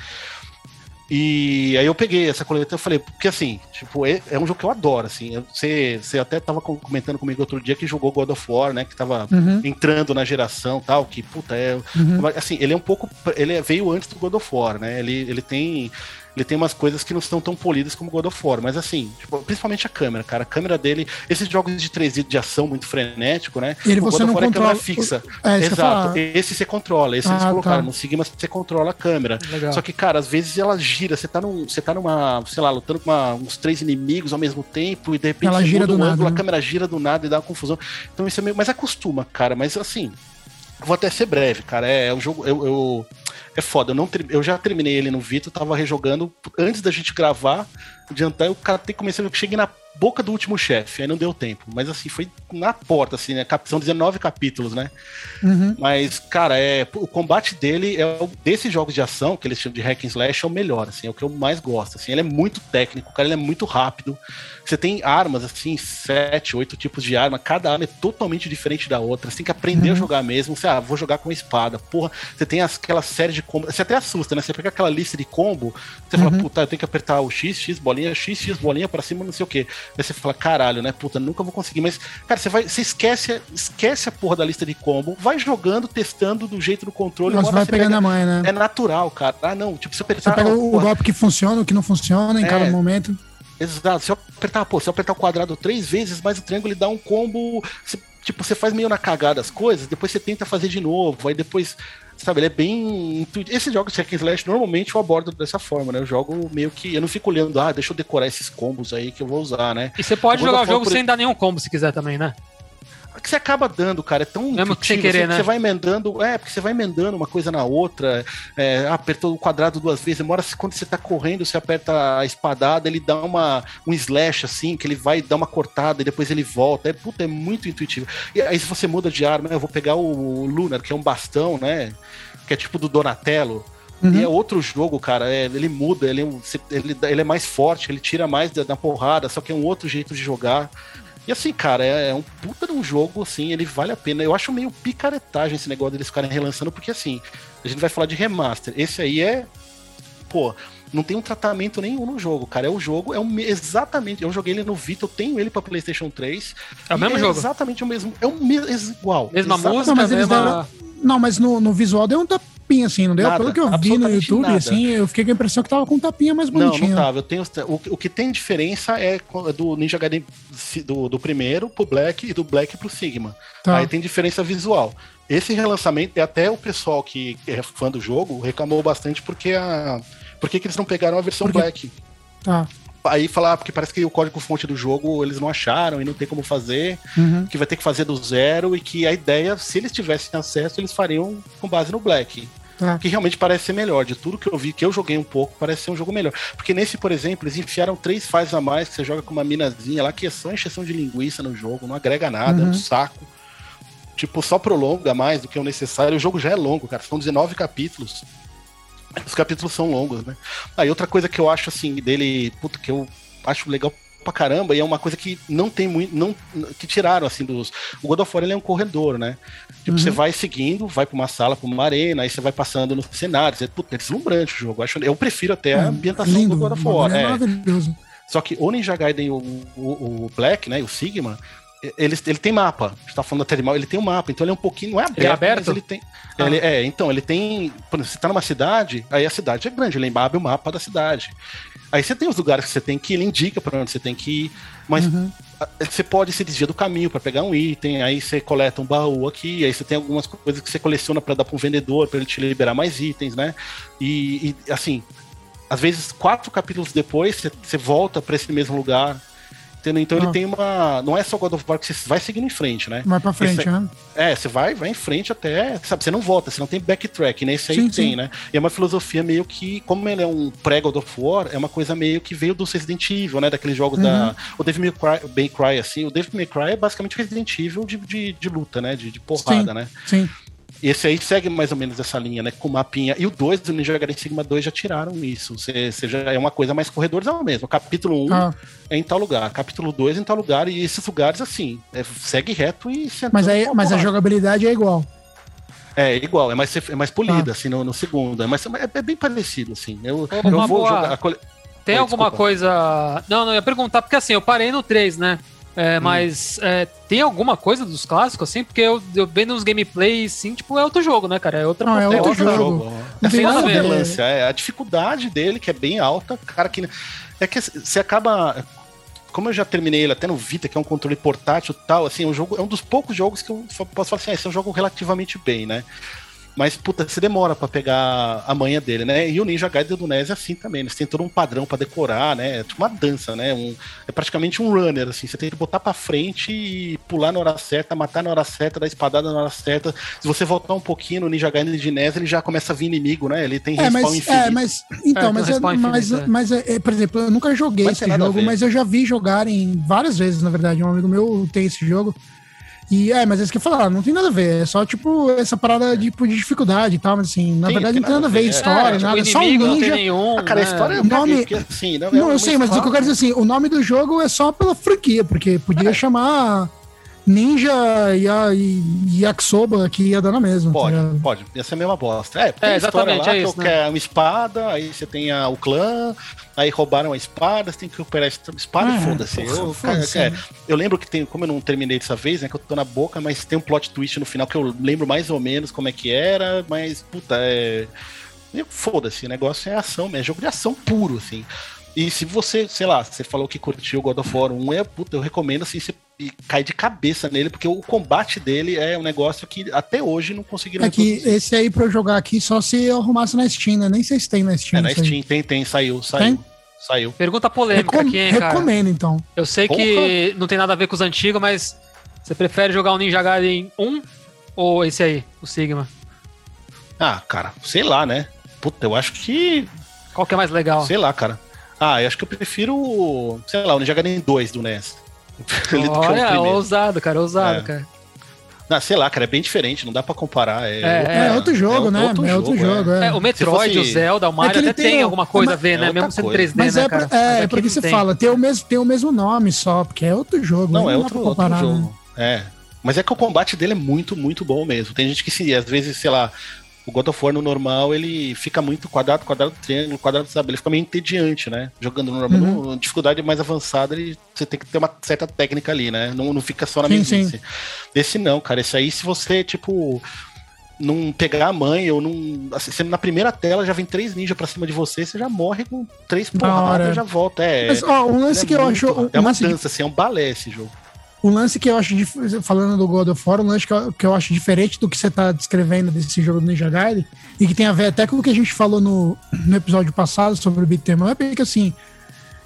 E aí eu peguei essa coletânea e falei, porque assim, tipo, é, é, um jogo que eu adoro, assim. Você, você até tava comentando comigo outro dia que jogou God of War, né? Que tava uhum. entrando na geração tal, que, puta, é. Uhum. Assim, ele é um pouco. Ele veio antes do God of War, né? Ele, ele tem ele tem umas coisas que não estão tão polidas como God of War, mas assim, tipo, principalmente a câmera, cara. A câmera dele, esses jogos de 3D de ação muito frenético, né? Ele o você God não controla... é câmera fixa. É, Exato. Esse você controla, esse ah, eles colocaram. Tá. No Sigma você controla a câmera. Legal. Só que, cara, às vezes ela gira, você tá, num, você tá numa, sei lá, lutando com uma, uns três inimigos ao mesmo tempo e de repente ela gira do nada, ângulo, né? a câmera gira do nada e dá uma confusão. Então isso é meio. Mas acostuma, cara. Mas assim, vou até ser breve, cara. É, é um jogo. Eu, eu, é foda. Eu, não, eu já terminei ele no Vita, tava rejogando antes da gente gravar, adiantar, o cara tem que começar. Eu cheguei na boca do último chefe, aí não deu tempo. Mas assim, foi na porta, assim, né? São 19 capítulos, né? Uhum. Mas, cara, é, o combate dele é o, desses jogos de ação, que eles chamam de hack and slash, é o melhor, assim, é o que eu mais gosto. Assim, ele é muito técnico, cara, ele é muito rápido. Você tem armas, assim, sete, oito tipos de arma, cada arma é totalmente diferente da outra. Você tem que aprender uhum. a jogar mesmo. Você, ah, vou jogar com espada. Porra, você tem aquela série de combos. Você até assusta, né? Você pega aquela lista de combo, você uhum. fala, puta, eu tenho que apertar o X, X bolinha, X, X bolinha pra cima, não sei o quê. Aí você fala, caralho, né? Puta, nunca vou conseguir. Mas, cara, você vai, você esquece, esquece a porra da lista de combo, vai jogando, testando do jeito do controle. Mas vai pegando pega, a mãe, né? É natural, cara. Ah, não, tipo, você apertar. Você pega o golpe que funciona, o que não funciona em é, cada momento. Exato. Se eu apertar, pô, se eu apertar o quadrado três vezes, mais o triângulo ele dá um combo. Você, tipo, você faz meio na cagada as coisas, depois você tenta fazer de novo, aí depois. Sabe, ele é bem. Esses jogos de Hack and Slash normalmente eu abordo dessa forma, né? Eu jogo meio que. Eu não fico olhando, ah, deixa eu decorar esses combos aí que eu vou usar, né? E você pode jogar o jogo por... sem dar nenhum combo se quiser também, né? Que você acaba dando, cara. É tão Mesmo que você querer, né? Você vai emendando, é, porque você vai emendando uma coisa na outra. É, apertou o quadrado duas vezes. Demora quando você tá correndo, você aperta a espadada, ele dá uma, um slash assim, que ele vai dar uma cortada e depois ele volta. É, puta, é muito intuitivo. E aí, se você muda de arma, eu vou pegar o Lunar, que é um bastão, né? Que é tipo do Donatello. Uhum. E é outro jogo, cara. É, ele muda, ele, é ele, ele é mais forte, ele tira mais da, da porrada, só que é um outro jeito de jogar. E assim, cara, é, é, um puta de um jogo, assim, ele vale a pena. Eu acho meio picaretagem esse negócio deles ficarem relançando, porque assim, a gente vai falar de remaster. Esse aí é. Pô, não tem um tratamento nenhum no jogo, cara. É o jogo, é um, exatamente. Eu joguei ele no Vita, eu tenho ele pra PlayStation 3. É o mesmo é jogo? Exatamente o mesmo. É o mesmo, igual. Mesma música, não, mas eles mesma... deram, não, mas no, no visual deu um tapinha, assim, não deu? Nada, Pelo que eu vi no YouTube, nada. assim, eu fiquei com a impressão que tava com um tapinha mais bonitinho. Não, não tava. Eu tenho, o, o que tem diferença é do Ninja Gaiden do, do primeiro pro Black e do Black pro Sigma. Tá. Aí tem diferença visual. Esse relançamento, até o pessoal que é fã do jogo reclamou bastante porque a. Por que eles não pegaram a versão porque... Black? Tá aí falar, porque parece que o código-fonte do jogo eles não acharam e não tem como fazer, uhum. que vai ter que fazer do zero e que a ideia, se eles tivessem acesso, eles fariam com base no Black. É. Que realmente parece ser melhor. De tudo que eu vi, que eu joguei um pouco, parece ser um jogo melhor. Porque nesse, por exemplo, eles enfiaram três fases a mais, que você joga com uma minazinha lá, que é só encheção de linguiça no jogo, não agrega nada, uhum. é um uhum. saco. Tipo, só prolonga mais do que o necessário. O jogo já é longo, cara. São 19 capítulos. Os capítulos são longos, né? Aí outra coisa que eu acho assim dele, puto, que eu acho legal pra caramba, e é uma coisa que não tem muito. Não, que tiraram, assim, dos. O God of War ele é um corredor, né? Tipo, uhum. você vai seguindo, vai pra uma sala, pra uma arena, aí você vai passando no cenário. Você, puta, é deslumbrante o jogo. Eu, acho, eu prefiro até a ambientação lindo, do God of War. É, é maravilhoso. Só que o Ninja Gaiden, o, o, o Black, né? O Sigma, ele, ele tem mapa. A gente tá falando da mal ele tem um mapa, então ele é um pouquinho. Não é aberto, ele é aberto? ele tem. Ah. Ele, é, então, ele tem. Você tá numa cidade, aí a cidade é grande, ele abre o mapa da cidade. Aí você tem os lugares que você tem que ir, ele indica para onde você tem que ir, mas uhum. você pode se desviar do caminho para pegar um item, aí você coleta um baú aqui, aí você tem algumas coisas que você coleciona para dar para um vendedor, para ele te liberar mais itens, né? E, e assim, às vezes quatro capítulos depois você, você volta para esse mesmo lugar Entendeu? Então ah. ele tem uma. Não é só God of War que você vai seguindo em frente, né? Vai pra frente, Esse, né? É, você vai, vai em frente até. Sabe, você não volta, você não tem backtrack, né? Esse aí sim, tem, sim. né? E é uma filosofia meio que, como ele é um pré-God of War, é uma coisa meio que veio do Resident Evil, né? Daqueles jogos uhum. da. O Devil May Cry, May Cry, assim. O Devil May Cry é basicamente Resident Evil de, de, de luta, né? De, de porrada, sim, né? Sim. Esse aí segue mais ou menos essa linha, né? Com mapinha. E o 2 do Ninja Gaiden Sigma 2 já tiraram isso. Você, você já é uma coisa mais corredorzão mesmo. Capítulo 1 um ah. é em tal lugar, capítulo 2 é em tal lugar, e esses lugares, assim, é, segue reto e Mas, aí, mas a jogabilidade é igual. É, igual, é mais, é mais polida, ah. assim, no, no, segundo. É, mais, é, é bem parecido, assim. Eu, eu vou boa... jogar. Tem Oi, alguma desculpa. coisa. Não, não, eu ia perguntar, porque assim, eu parei no 3, né? É, hum. Mas é, tem alguma coisa dos clássicos, assim? Porque eu, eu vendo uns gameplays, assim, tipo, é outro jogo, né, cara? É outra Não, é outro, jogo. jogo. É sem nada a ver. É, a dificuldade dele, que é bem alta, cara, que. É que você acaba. Como eu já terminei ele até no Vita, que é um controle portátil e tal, assim, o jogo é um dos poucos jogos que eu posso falar assim, ah, esse é um jogo relativamente bem, né? Mas, puta, você demora para pegar a manha dele, né? E o Ninja Gaiden do NES é assim também, né? Você tem todo um padrão para decorar, né? É tipo uma dança, né? Um, é praticamente um runner, assim. Você tem que botar para frente e pular na hora certa, matar na hora certa, dar espadada na hora certa. Se você voltar um pouquinho no Ninja Gaiden de NES, ele já começa a vir inimigo, né? Ele tem é, respawn mas, infinito. É, mas... Então, é, mas, é, mas, é. mas é, por exemplo, eu nunca joguei esse jogo, mas eu já vi jogarem várias vezes, na verdade. Um amigo meu tem esse jogo. E é, mas é isso que eu falar, não tem nada a ver. É só, tipo, essa parada de, tipo, de dificuldade e tal, mas assim, na Sim, verdade não tem nada a ver. É, história, é, tipo, nada. Só um ninja. Nenhum, ah, cara, a né? história é nome... assim, não, não eu sei, mas o que eu quero dizer assim, o nome do jogo é só pela franquia, porque podia é. chamar Ninja e, a, e Yakisoba que ia dar na mesma. Tá pode, tá pode. Ia ser a mesma bosta. É, tem é, exatamente, lá, é isso, que né? é uma espada, aí você tem a, o clã, aí roubaram a espada, você tem que recuperar a espada e é, foda-se. Eu, é, eu lembro que tem, como eu não terminei dessa vez, né, que eu tô na boca, mas tem um plot twist no final que eu lembro mais ou menos como é que era, mas, puta, é... Foda-se, o negócio é ação, é jogo de ação puro, assim. E se você, sei lá, você falou que curtiu o God of War 1, é, puta, eu recomendo assim, você cair de cabeça nele, porque o combate dele é um negócio que até hoje não conseguiram É que esse aí pra eu jogar aqui só se eu arrumasse na Steam, né? Nem sei se tem na Steam. É, na Steam aí. tem, tem, saiu, saiu. Tem? Saiu. Pergunta polêmica Recom aqui, hein, cara? Recomendo, então. Eu sei Porra. que não tem nada a ver com os antigos, mas você prefere jogar o Ninja Gaiden 1 ou esse aí, o Sigma? Ah, cara, sei lá, né? Puta, eu acho que... Qual que é mais legal? Sei lá, cara. Ah, eu acho que eu prefiro, sei lá, o Ninja Gaiden 2 do NES. Olha, ousado, cara, ousado, é. cara. Não, sei lá, cara, é bem diferente, não dá pra comparar. É, é, é outro jogo, é né? Outro é outro jogo. É. é. o Metroid, fosse... o Zelda, o Mario até tem, tem alguma coisa a ver, né? Mesmo sendo 3D, mas né, é, cara? É, é porque você tem. fala, tem o, mesmo, tem o mesmo nome só, porque é outro jogo. Não, não é outro, comparar, outro jogo. Né? É. Mas é que o combate dele é muito, muito bom mesmo. Tem gente que, se, às vezes, sei lá, o God of War no normal, ele fica muito quadrado, quadrado, triângulo, quadrado, sabe? Ele fica meio entediante, né? Jogando no normal. Uhum. No, dificuldade mais avançada, ele, você tem que ter uma certa técnica ali, né? Não, não fica só na sim, mesmice. Sim. Esse não, cara. Esse aí, se você, tipo, não pegar a mãe ou não. Assim, na primeira tela já vem três ninjas pra cima de você, você já morre com três porradas e já volta. É, Mas, ó, um lance é que muito, eu acho. É uma dança, assim, é um balé esse jogo. O lance que eu acho, falando do God of War, o lance que eu, que eu acho diferente do que você está descrevendo desse jogo do Ninja Gaiden, e que tem a ver até com o que a gente falou no, no episódio passado sobre o beat'em up, é que assim,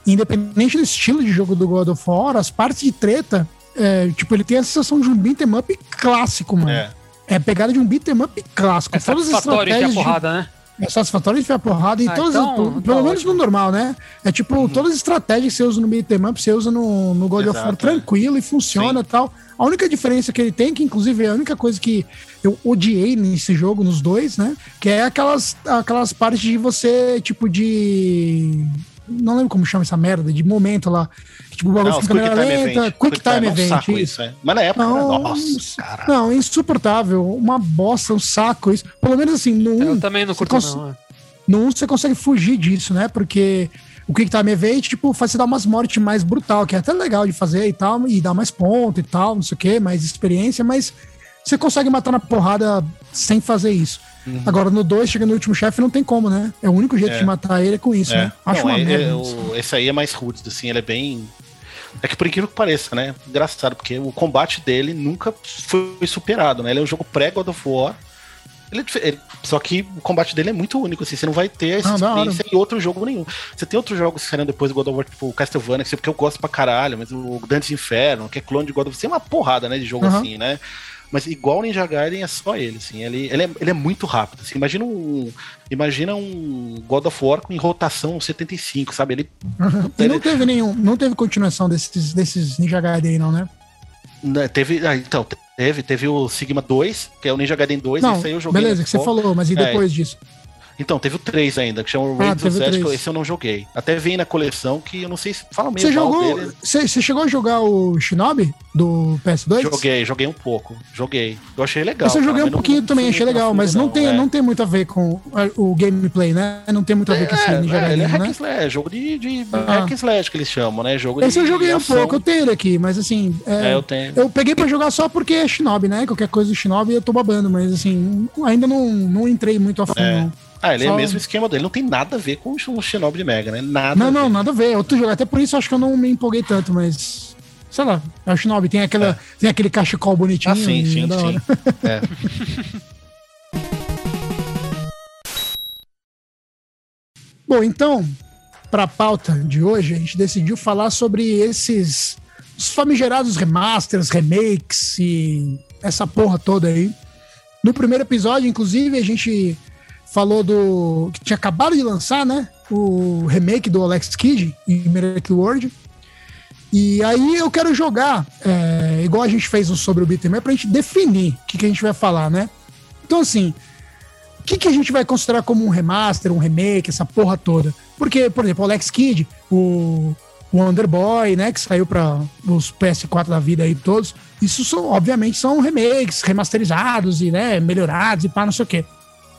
independente do estilo de jogo do God of War, as partes de treta, é, tipo, ele tem a sensação de um beat'em up clássico, mano. É. É a pegada de um beat'em up clássico. É satisfatório de a porrada, de... né? É satisfatório de a porrada em ah, todas então, as, Pelo tá menos ótimo. no normal, né? É tipo, uhum. todas as estratégias que você usa no beat'em up, você usa no, no God Exato, of War é. tranquilo e funciona e tal. A única diferença que ele tem, que inclusive é a única coisa que eu odiei nesse jogo, nos dois, né? Que é aquelas, aquelas partes de você, tipo, de. Não lembro como chama essa merda, de momento lá. Tipo, o bagulho fica câmera lenta, event. quick, time, event. Um isso. isso é. Mas na época, não, nossa, cara. Não, insuportável. Uma bosta, um saco isso. Pelo menos assim, no 1. Eu também não curto, não. É. No 1 você consegue fugir disso, né? Porque o Quick Time Event, tipo, faz você dar umas mortes mais brutal, que é até legal de fazer e tal, e dar mais ponto e tal, não sei o quê, mais experiência, mas você consegue matar na porrada sem fazer isso. Uhum. Agora, no 2, chega no último chefe, não tem como, né? É o único jeito é. de matar ele é com isso, é. né? Acho não, uma é, merda. É, o, esse aí é mais rude, assim, ele é bem é que por incrível que pareça, né? Engraçado, porque o combate dele nunca foi superado, né? Ele é um jogo pré-God of War. Ele, ele, só que o combate dele é muito único, assim, você não vai ter essa ah, experiência em outro jogo nenhum. Você tem outros jogos que saíram depois do God of War, tipo o Castlevania, que eu gosto pra caralho, mas o Dantes Inferno, que é clone de God of War, tem uma porrada, né, de jogo uhum. assim, né? Mas igual o Ninja Gaiden é só ele, assim. Ele, ele, é, ele é muito rápido. Assim. Imagina um. Imagina um God of War em rotação 75, sabe? Ele. Uhum. E não teve nenhum. Não teve continuação desses, desses Ninja Gaiden aí, não, né? Não, teve. Ah, então, teve, teve o Sigma 2, que é o Ninja Gaiden 2, não, esse aí eu joguei. Beleza, que você falou, mas e é. depois é, disso? Então, teve o 3 ainda, que chama o Raid ah, Zed, esse eu não joguei. Até vem na coleção que eu não sei se fala meio Você jogou. Você, chegou a jogar o Shinobi do PS2? Joguei, joguei um pouco. Joguei. Eu achei legal. eu joguei um pouquinho não, também, achei legal, mas não, tem, é. não tem muito a ver com o gameplay, né? Não tem muito a ver é, com esse Ninja Gaiden, é, né? Slash, jogo de, de ah. hack slash que eles chamam, né? Jogo esse eu joguei um pouco, eu tenho ele aqui, mas assim. É, é, eu tenho. Eu peguei pra jogar só porque é Shinobi, né? Qualquer coisa do Shinobi eu tô babando, mas assim, ainda não, não entrei muito a fundo. É. Ah, ele Só... é o mesmo esquema dele. Não tem nada a ver com o Shinobi de Mega, né? Nada. Não, não, nada a ver. É outro jogo. Até por isso acho que eu não me empolguei tanto, mas. Sei lá, é o Shinobi. Tem, aquela, é. tem aquele cachecol bonitinho. Ah, sim, sim, é sim. É. Bom, então, para a pauta de hoje, a gente decidiu falar sobre esses os famigerados remasters, remakes e essa porra toda aí. No primeiro episódio, inclusive, a gente falou do. que tinha acabado de lançar, né? O remake do Alex Kidd em Miracle World. E aí eu quero jogar, é, igual a gente fez sobre o Beat'em pra gente definir o que, que a gente vai falar, né? Então, assim, o que, que a gente vai considerar como um remaster, um remake, essa porra toda? Porque, por exemplo, o Alex Kidd, o, o Underboy, né, que saiu para os PS4 da vida aí todos, isso são, obviamente, são remakes remasterizados e, né, melhorados e pá, não sei o quê.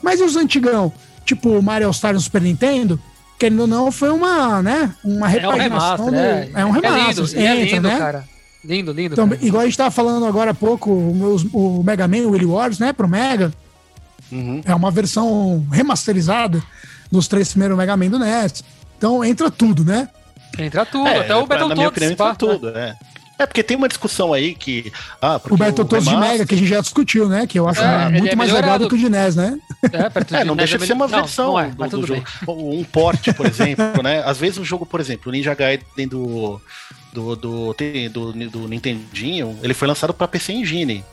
Mas e os antigão? Tipo o Mario All-Stars no Super Nintendo? Querendo ou não, foi uma, né? Uma repaginação. É um remaster, do... é. é um remaster. É lindo, é lindo né? cara. Lindo, lindo. Então, igual a gente tava falando agora há pouco, o, o Mega Man, o Willy Wars, né? Pro Mega. Uhum. É uma versão remasterizada dos três primeiros Mega Man do NES. Então entra tudo, né? Entra tudo, é, até o Battletoads. Entra tudo, né? É, porque tem uma discussão aí que. Ah, o Battletoads de Mega, que a gente já discutiu, né? Que eu acho é, muito é mais legal do que o de NES, né? É, é não deixa de ser uma não, versão não é, do, do jogo. Um porte, por exemplo, né? Às vezes um jogo, por exemplo, o Ninja Gaiden do, do, do, do, do Nintendinho, ele foi lançado para PC Engine.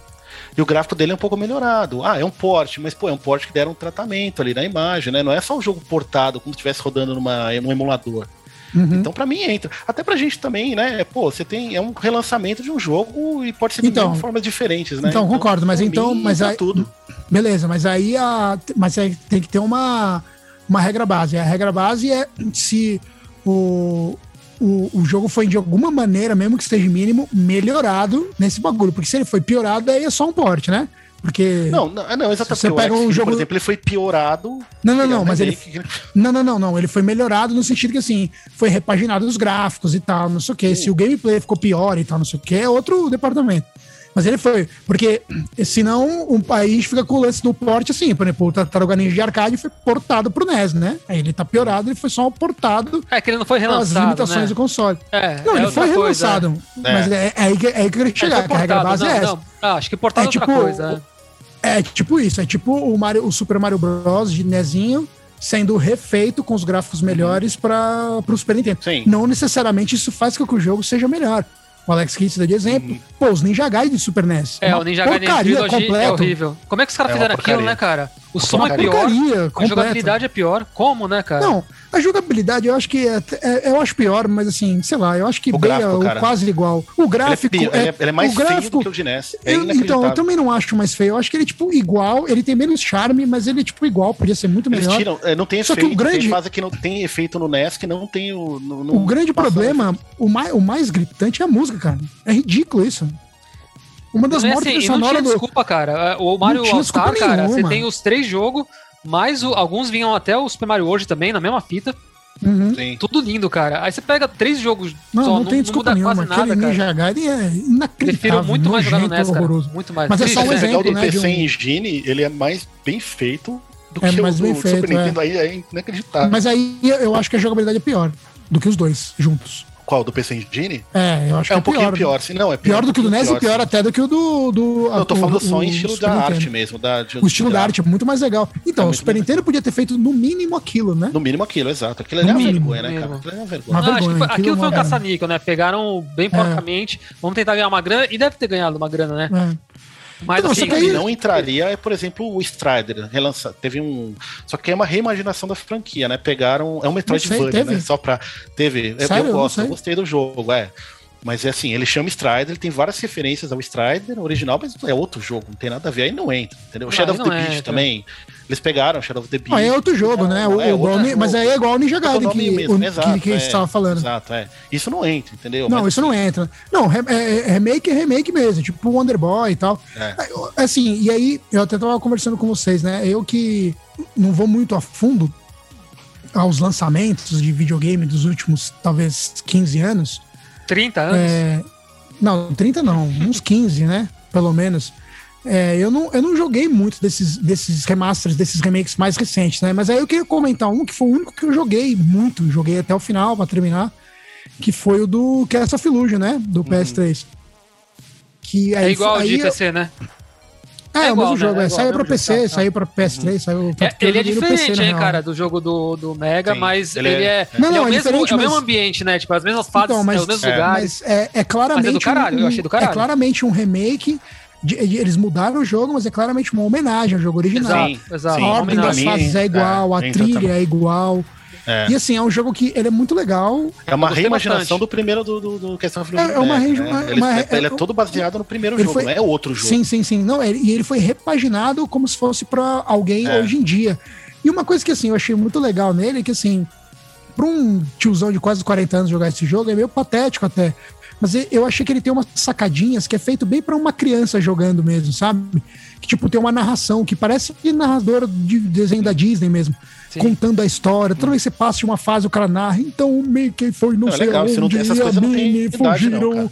E o gráfico dele é um pouco melhorado. Ah, é um porte, mas pô, é um porte que deram um tratamento ali na imagem, né? Não é só um jogo portado como se estivesse rodando numa, num emulador. Uhum. Então, para mim, entra. Até pra gente também, né? Pô, você tem. É um relançamento de um jogo e pode ser então, de formas diferentes, né? Então, então concordo, mas então. Mim, mas aí, tudo. Beleza, mas aí a, mas aí tem que ter uma, uma regra base. A regra base é se o, o, o jogo foi de alguma maneira, mesmo que esteja mínimo, melhorado nesse bagulho. Porque se ele foi piorado, aí é só um porte, né? Porque. Não, não, não exatamente. Você pega um jogo. Por exemplo, ele foi piorado. Não, não, não, mas ele. Não, não, não, não. Ele foi melhorado no sentido que, assim, foi repaginado os gráficos e tal, não sei o quê. Se o gameplay ficou pior e tal, não sei o quê, é outro departamento. Mas ele foi. Porque senão um país fica com o lance do porte assim. Por exemplo, o Tartaruga Ninja de arcade foi portado pro NES, né? Aí ele tá piorado, ele foi só portado. É que ele não foi relançado. As limitações né? do console. É, não, é ele foi relançado. Coisa, é. Mas é, é, aí que, é aí que eu queria chegar, que a regra base não, é essa. Não. Ah, acho que portado é, tipo, outra coisa. Né? É tipo isso, é tipo o, Mario, o Super Mario Bros. de Nezinho sendo refeito com os gráficos melhores para o Super Nintendo. Sim. Não necessariamente isso faz com que o jogo seja melhor. O Alex Kidd dá de exemplo. Uhum. Pô, os Ninja Gaiden de Super NES. É, o Ninja Gaiden é horrível. Como é que os caras é fizeram aquilo, né, cara? O som é pior, a jogabilidade é pior. Como, né, cara? Não, a jogabilidade eu acho que é, é, eu acho pior, mas assim, sei lá, eu acho que o gráfico, o quase igual. O gráfico. Ele é, ele é, ele é mais o gráfico, feio do que o de NES. É eu, então, eu também não acho mais feio. Eu acho que ele é tipo igual, ele tem menos charme, mas ele é tipo igual, podia ser muito melhor. Eles tiram, é, não tem Só efeito, que o grande tem fase que não tem efeito no NES, que não tem o. No, no o grande problema, o mais, o mais gritante é a música, cara. É ridículo isso. Uma das mortes assim, sonoras. Não tinha desculpa, cara. O Mario All-Star, cara, você tem os três jogos mas o, alguns vinham até o Super Mario World também, na mesma fita. Uhum. Tudo lindo, cara. Aí você pega três jogos não, só, não, não tem desculpa muda nenhuma. quase nada, Ninja Gaiden é inacreditável. Prefiro muito mais jogar no NES, cara. Muito mais. Mas é só um exemplo, do né, PC um... Engine, ele é mais bem feito do é que mais o bem feito, Super Nintendo. É. Aí é inacreditável. Mas aí eu acho que a jogabilidade é pior do que os dois juntos. Qual? Do PC Engine? É, eu acho é que um pouquinho pior. Sim, não, é pior, pior do que o do NES e pior até do que o do. do não, eu tô falando o, só em estilo da arte mesmo. Da, de, o estilo da arte é muito mais legal. Então, é o Super Nintendo podia ter feito no mínimo aquilo, né? No mínimo aquilo, exato. Aquilo é uma vergonha, né, cara? Aquilo é uma vergonha. Não, vergonha. Foi, aquilo foi um caça-níquel, né? Pegaram bem porcamente. Vamos tentar ganhar uma grana. E deve ter ganhado uma grana, né? Mas então, assim, que não entraria é, por exemplo, o Strider. Relança, teve um. Só que é uma reimaginação da franquia, né? Pegaram. É um Metroidvania, né? Só pra. Teve. Sério? Eu, eu gosto, eu gostei do jogo, é. Mas é assim, ele chama Strider, ele tem várias referências ao Strider original, mas é outro jogo, não tem nada a ver, aí não entra, entendeu? O Shadow of the Beast também. Eles pegaram Shadow of the Beast. Ah, é outro jogo, né? O, é, igual, mas aí é igual o Ninja Gaiden que, mesmo, o, exato, que, que é, a gente estava falando. Exato, é. Isso não entra, entendeu? Não, mas, isso assim, não entra. Não, é, é, remake é remake mesmo, tipo Wonder Boy e tal. É. Assim, e aí, eu até tava conversando com vocês, né? Eu que não vou muito a fundo aos lançamentos de videogame dos últimos, talvez, 15 anos. 30 anos? É, não, 30 não, uns 15, né? Pelo menos. É, eu, não, eu não joguei muito desses, desses remasters, desses remakes mais recentes, né? Mas aí eu queria comentar um que foi o único que eu joguei muito, joguei até o final para terminar, que foi o do Cast of Illusion, né? Do uhum. PS3. Que aí, é igual aí, ao de PC, né? É, é, é o mesmo jogo, né? é, saiu pra PC, tá, saiu pra PS3, uhum. saiu pra, é, Ele é diferente, PC, hein, cara, do jogo do, do Mega, Sim, mas ele, ele é, é, não, não, ele é, o, mesmo, mas... é o mesmo ambiente, né? Tipo, as mesmas fases, então, mas, é, os mesmos lugares. Mas é, é claramente. Mas é do caralho, um, eu achei do caralho. É claramente um remake. De, eles mudaram o jogo, mas é claramente uma homenagem ao jogo original. Exato. A ordem das fases é igual, a trilha é igual. É. E assim, é um jogo que ele é muito legal. É uma reimaginação do primeiro do, do, do Questão of É, é uma, né? ele, uma, é, ele, é, todo baseado no primeiro jogo, foi, não é outro jogo. Sim, sim, sim. Não, ele, e ele foi repaginado como se fosse para alguém é. hoje em dia. E uma coisa que assim, eu achei muito legal nele é que assim, para um tiozão de quase 40 anos jogar esse jogo, é meio patético até. Mas eu achei que ele tem umas sacadinhas que é feito bem para uma criança jogando mesmo, sabe? Que tipo, tem uma narração que parece narrador de desenho da Disney mesmo. Sim. contando a história. Toda vez que você passa de uma fase, o cara narra. Então o Mickey foi não, não é sei é legal, onde, não tem, essas coisas não fugiram. Não,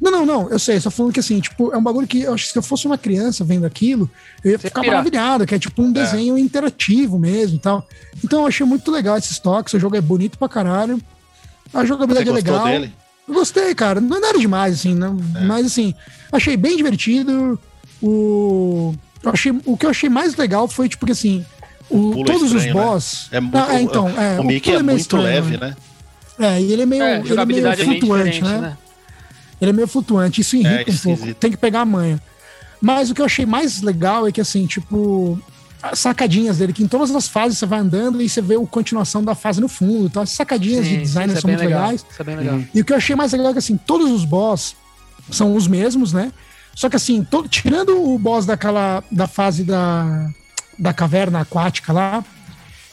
não, não, não, eu sei, só falando que assim, tipo, é um bagulho que eu acho que se eu fosse uma criança vendo aquilo, eu ia Você ficar pirar. maravilhado, que é tipo um é. desenho interativo mesmo e tal. Então eu achei muito legal esses toques, o jogo é bonito pra caralho. A jogabilidade é legal. Dele? Eu gostei, cara. Não é nada demais, assim, não, é. mas assim, achei bem divertido. O, eu achei, o que eu achei mais legal foi, tipo, que assim, o, todos estranho, os né? boss. Né? É muito, ah, então, é, o Mickey é, é muito estranho, leve, né? É, e ele é meio, é, ele é meio flutuante, né? né? Ele é meio flutuante, isso irrita é, um pouco. Tem que pegar a manha. Mas o que eu achei mais legal é que, assim, tipo, sacadinhas dele, que em todas as fases você vai andando e você vê a continuação da fase no fundo. Então, as sacadinhas Sim, de design são muito legal. legais. É legal. E o que eu achei mais legal é que, assim, todos os boss são os mesmos, né? Só que, assim, todo, tirando o boss daquela, da fase da da caverna aquática lá,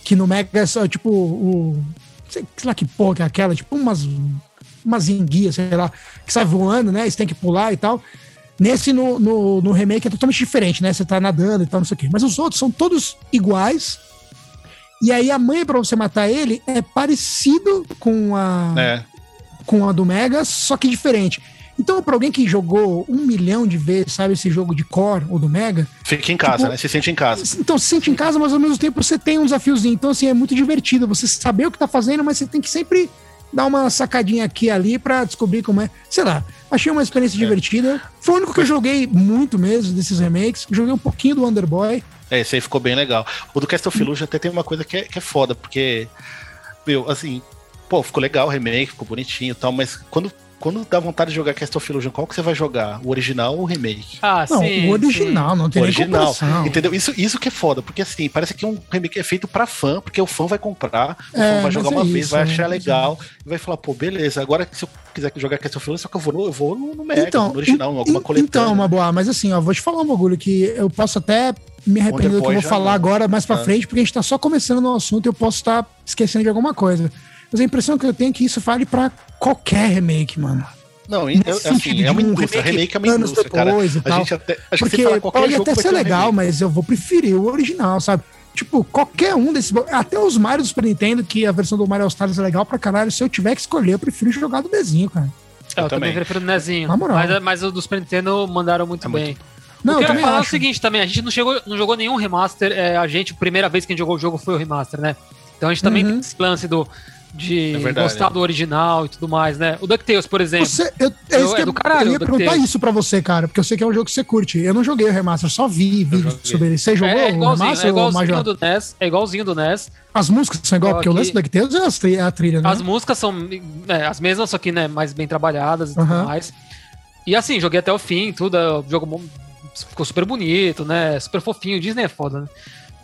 que no Mega é só, tipo, o. Sei, lá que porra que é aquela, tipo umas, umas enguias, sei lá, que sai voando, né? Você tem que pular e tal. Nesse, no, no, no, remake, é totalmente diferente, né? Você tá nadando e tal, não sei o quê. Mas os outros são todos iguais. E aí a manha para você matar ele é parecido com a. É. Com a do Mega, só que diferente. Então, para alguém que jogou um milhão de vezes, sabe, esse jogo de core ou do Mega. Fica em casa, tipo, né? Se sente em casa. Então, se sente em casa, mas ao mesmo tempo você tem um desafiozinho. Então, assim, é muito divertido você saber o que tá fazendo, mas você tem que sempre dar uma sacadinha aqui e ali para descobrir como é. Sei lá, achei uma experiência é. divertida. Foi o único que eu joguei muito mesmo desses remakes. Joguei um pouquinho do Underboy. É, esse aí ficou bem legal. O do Castle of Illusion até tem uma coisa que é, que é foda, porque, meu, assim, pô, ficou legal o remake, ficou bonitinho e tal, mas quando quando dá vontade de jogar Cast of Illusion, qual que você vai jogar? O original ou o remake? Ah, não, sim. O original, sim. não tem o original. Entendeu? Isso, isso que é foda, porque assim, parece que um remake é feito pra fã, porque o fã vai comprar, o é, fã vai jogar uma é vez, isso, vai achar é, legal, e vai falar, pô, beleza, agora se eu quiser jogar Cast of Illusion, só que eu vou no, eu vou no, no Mega, então, no original, em alguma coletânea. Então, uma boa, mas assim, ó, vou te falar um bagulho que eu posso até me arrepender do que eu vou falar não. agora mais pra ah. frente, porque a gente tá só começando no assunto e eu posso estar tá esquecendo de alguma coisa. Mas a impressão que eu tenho é que isso vale para qualquer remake, mano. Não, é, assim, é uma indústria, remake, remake é uma indústria, cara. A gente até, acho Porque que pode até ser legal, mas eu vou preferir o original, sabe? Tipo, qualquer um desses. Até os Mario do Super Nintendo, que a versão do Mario All Stars é legal pra caralho. Se eu tiver que escolher, eu prefiro jogar do desenho, cara. Eu, eu também prefiro o Nezinho. Na moral. Mas, mas o do Super Nintendo mandaram muito é bem. Muito... Não, eu queria falar acho. o seguinte também, a gente não, chegou, não jogou nenhum remaster, é, a gente, a primeira vez que a gente jogou o jogo foi o remaster, né? Então a gente também uhum. tem esse lance do de é gostar do original e tudo mais, né? O DuckTales, por exemplo. Você, eu, é, eu, é do caralho, eu ia perguntar isso pra você, cara, porque eu sei que é um jogo que você curte. Eu não joguei o remaster, só vi vídeos sobre ele. Você jogou é, igualzinho, o remaster é igualzinho do NES, é igualzinho do NES. As músicas são igual, porque o lance do DuckTales é a trilha, né? As músicas são é, as mesmas, só que né, mais bem trabalhadas e uh -huh. tudo mais. E assim, joguei até o fim, tudo, o jogo ficou super bonito, né? Super fofinho, Disney é foda, né?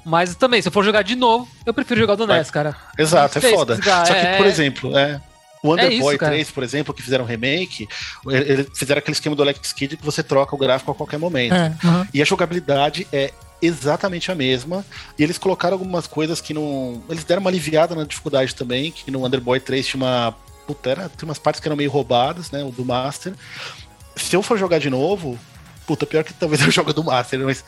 Mas também, se eu for jogar de novo, eu prefiro jogar do NES, cara. Exato, é foda. Só que, é... por exemplo, é, o Wonder é Boy 3, por exemplo, que fizeram um remake, eles fizeram aquele esquema do Alex Kidd que você troca o gráfico a qualquer momento. É, E a jogabilidade é exatamente a mesma. E eles colocaram algumas coisas que não. Eles deram uma aliviada na dificuldade também, que no Wonder Boy 3 tinha uma. Puta, era, tinha umas partes que eram meio roubadas, né? O do Master. Se eu for jogar de novo, puta, pior que talvez eu jogue do Master, mas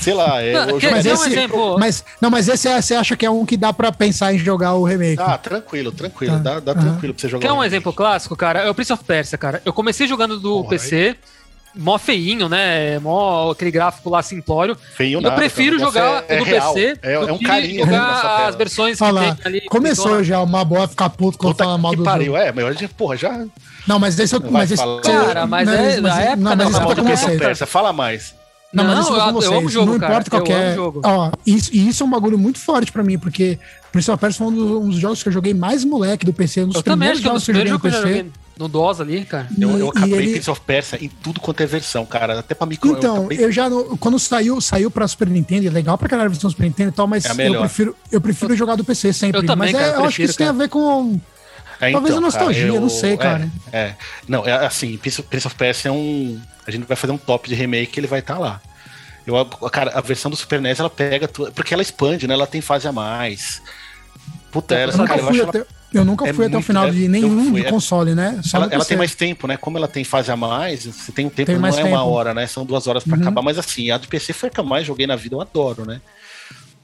Sei lá, é, não, mas, esse, um exemplo... mas Não, mas esse é, você acha que é um que dá pra pensar em jogar o remake? Ah, tranquilo, tranquilo. Tá. Dá, dá uhum. tranquilo pra você jogar. Quer um exemplo clássico, cara? É o Prince of Persia, cara. Eu comecei jogando do PC. Mó feinho, né? Mó aquele gráfico lá simplório. Feio nada, Eu prefiro jogar é, o do real. PC é, é um carinho jogar as versões que tem ali. Começou já uma boa ficar puto quando fala mal do pariu. jogo. É, mas hoje, porra, já... Não, mas esse... Mas esse cara, mas, é, na época... Não, mas esse tá com você. Fala mais. Não, não, mas isso eu, eu amo o jogo, não importa cara. qualquer. Ó, isso, e isso é um bagulho muito forte pra mim, porque Prince of Persia foi um dos, um dos, jogos que eu joguei mais moleque do PC. Um dos eu também acho que é um dos primeiros jogos que eu joguei no DOS ali, cara. E, eu, eu acabei ele... Prince of Persia em tudo quanto é versão, cara. Até pra micro. Então, eu, acabei... eu já. Quando saiu, saiu pra Super Nintendo, é legal pra caralho a versão Super Nintendo e tal, mas é eu prefiro, eu prefiro jogar do PC sempre. Eu também, mas é, eu, prefiro, acho que isso cara. tem a ver com. É, então, Talvez a nostalgia, cara, eu, não sei, cara. É, é. Não, é assim, Prince of Persia é um. A gente vai fazer um top de remake, ele vai estar tá lá. Eu, cara, a versão do Super NES ela pega tudo. Porque ela expande, né? Ela tem fase a mais. Puta, ela, eu, cara, eu, até, eu nunca é fui até o final de nenhum de é, console, né? Só ela, ela tem mais tempo, né? Como ela tem fase a mais, você tem um tempo, tem não é tempo. uma hora, né? São duas horas para uhum. acabar. Mas assim, a do PC foi a que eu mais joguei na vida, eu adoro, né?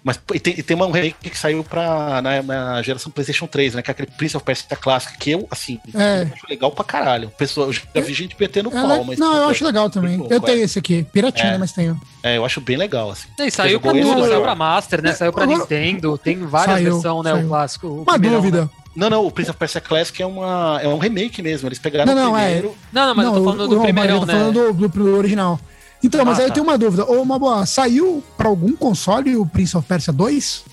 Mas e tem, e tem uma remake que saiu pra, na, na, geração PlayStation 3, né? Que é aquele Prince of Persia clássica, que eu, assim, é. eu acho legal pra caralho. Pessoa, eu já vi gente metendo é, pau, mas. Não, eu acho legal também. eu tenho é. esse aqui, piratinha, é. mas tenho. É, eu acho bem legal, assim. E saiu pra tudo, saiu pra Master, né? Saiu pra Nintendo, tem várias versões, né? Saiu. O clássico. O uma dúvida. Né? Não, não, o Prince of Persia Classic é, uma, é um remake mesmo. Eles pegaram não, não, o primeiro. É... Não, não, mas não, eu tô falando do primeiro, né? Eu tô falando do, do original. Então, mas ah, aí tá. eu tenho uma dúvida. Ô, uma boa, saiu pra algum console o Prince of Persia 2?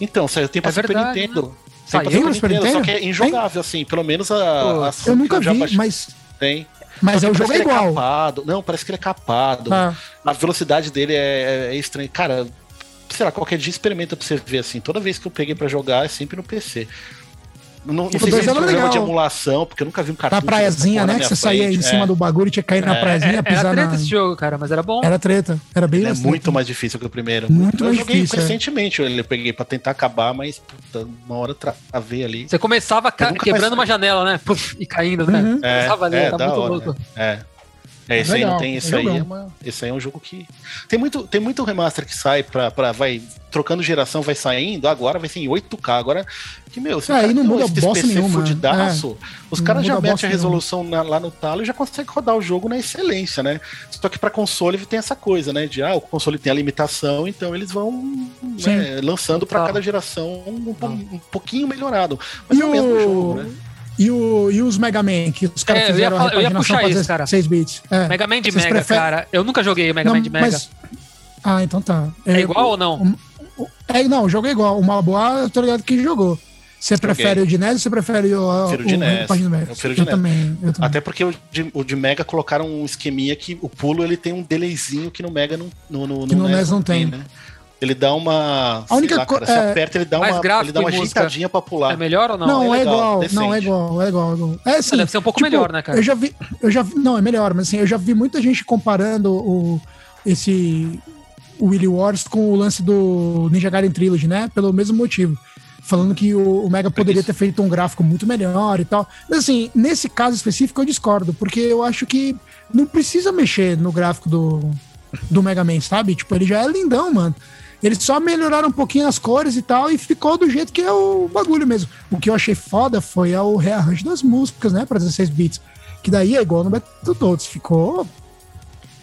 Então, saiu tem pra é Super verdade, Nintendo. Né? Saiu pra Super Nintendo, só que é injogável, assim. Pelo menos a. a eu nunca vi, baixei. mas. Tem. Mas é o jogo é igual. É capado. Não, parece que ele é capado. Ah. A velocidade dele é, é estranha. Cara, sei lá, qualquer dia experimenta pra você ver assim. Toda vez que eu peguei para jogar é sempre no PC. Não, não sei se é um programa de emulação, porque eu nunca vi um cartucho. Na praiazinha, né? Que você saía em cima é. do bagulho e tinha que cair na é. praiazinha, é, pisar Era treta na... esse jogo, cara, mas era bom. Era treta. Era bem É muito mais difícil que o primeiro. Muito eu mais joguei difícil, recentemente, é. eu peguei pra tentar acabar, mas puta, uma hora travei ali. Você começava quebrando mais... uma janela, né? e caindo, né? Uhum. É, ali, é, tá muito hora, louco. É. É, esse Legal, aí não tem, esse aí, é uma, esse aí é um jogo que. Tem muito, tem muito remaster que sai pra, pra. Vai trocando geração, vai saindo, agora vai ser em 8K. Agora, que, meu, se é, aí não muda bosta nenhuma. Fudidaço, é, os caras já metem a resolução na, lá no talo e já conseguem rodar o jogo na excelência, né? Só que pra console tem essa coisa, né? De ah, o console tem a limitação, então eles vão né, lançando pra cada geração um, um, um pouquinho melhorado. Mas e é o mesmo jogo, né? E, o, e os Mega Man, que os caras é, fizeram eu ia, eu ia puxar isso, cara. 6 bits. É. Mega Man de Vocês Mega, preferem... cara. Eu nunca joguei o Mega não, Man de Mega. Mas... Ah, então tá. É, é igual ou não? É, não, o jogo é igual. O Malboa, eu tô ligado que jogou. Você prefere o de NES ou você prefere o, Prefiro o, de NES. o, Mega? Eu, eu, também, eu também. Até porque o de, o de Mega colocaram um esqueminha que o pulo ele tem um delayzinho que no Mega não, no, no, que no, no NES, NES não tem. tem né? Ele dá uma. A única coisa. É... aperta, ele dá uma, ele dá uma ajeitadinha pra pular. É melhor ou não? Não, é, é igual. Decente. Não, é igual. É igual. É, igual. é assim, Deve ser um pouco tipo, melhor, né, cara? Eu já vi. Eu já vi, não, é melhor, mas assim, eu já vi muita gente comparando o, esse. O Willy Wars com o lance do Ninja Gaiden Trilogy, né? Pelo mesmo motivo. Falando que o, o Mega poderia ter feito um gráfico muito melhor e tal. Mas assim, nesse caso específico eu discordo, porque eu acho que não precisa mexer no gráfico do, do Mega Man, sabe? Tipo, ele já é lindão, mano. Eles só melhoraram um pouquinho as cores e tal, e ficou do jeito que é o bagulho mesmo. O que eu achei foda foi o rearranjo das músicas, né, para 16 bits. Que daí é igual no Battletoads, ficou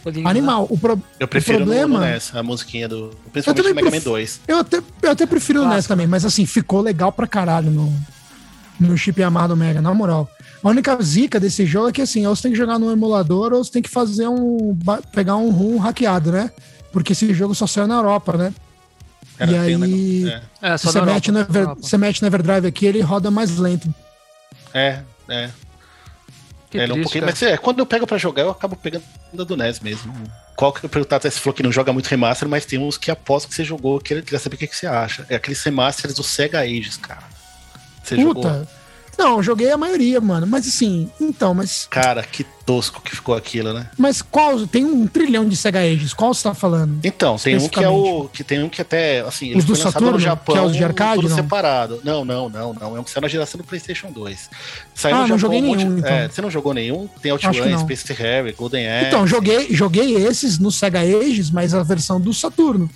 Lindo, Animal. Né? O, pro, eu prefiro o problema... no NES, a musiquinha do. Principalmente no Mega Man 2. Eu até, eu até prefiro Clássico. o NES também, mas assim, ficou legal pra caralho no, no chip Yamaha Mega, na moral. A única zica desse jogo é que assim, ou você tem que jogar no emulador ou você tem que fazer um. pegar um ROM hackeado, né? Porque esse jogo só saiu na Europa, né? E aí, é. É, você, mete você mete no Everdrive aqui, ele roda mais lento. É, é. Que é, triste, um pouquinho, mas é, quando eu pego pra jogar, eu acabo pegando do NES mesmo. Qual que eu perguntar até você falou que não joga muito remaster, mas tem uns que aposto que você jogou, que eu queria saber o que, que você acha. É aqueles remasters do Sega Ages, cara. Você Puta, jogou? Não, joguei a maioria, mano. Mas assim, então, mas. Cara, que tosco que ficou aquilo, né? Mas qual? Tem um trilhão de Sega Ages. Qual você tá falando? Então, tem um que é o. Que tem um que até. Assim, os do Saturno, no Japão, que é os de arcade? Tudo não? separado. Não, não, não, não. É um que saiu na geração do PlayStation 2. Saiu ah, no não Japão, joguei nenhum. Um então. é, você não jogou nenhum? Tem OutRun, Space Harry, Golden Axe. Então, joguei, joguei esses no Sega Ages, mas a versão do Saturno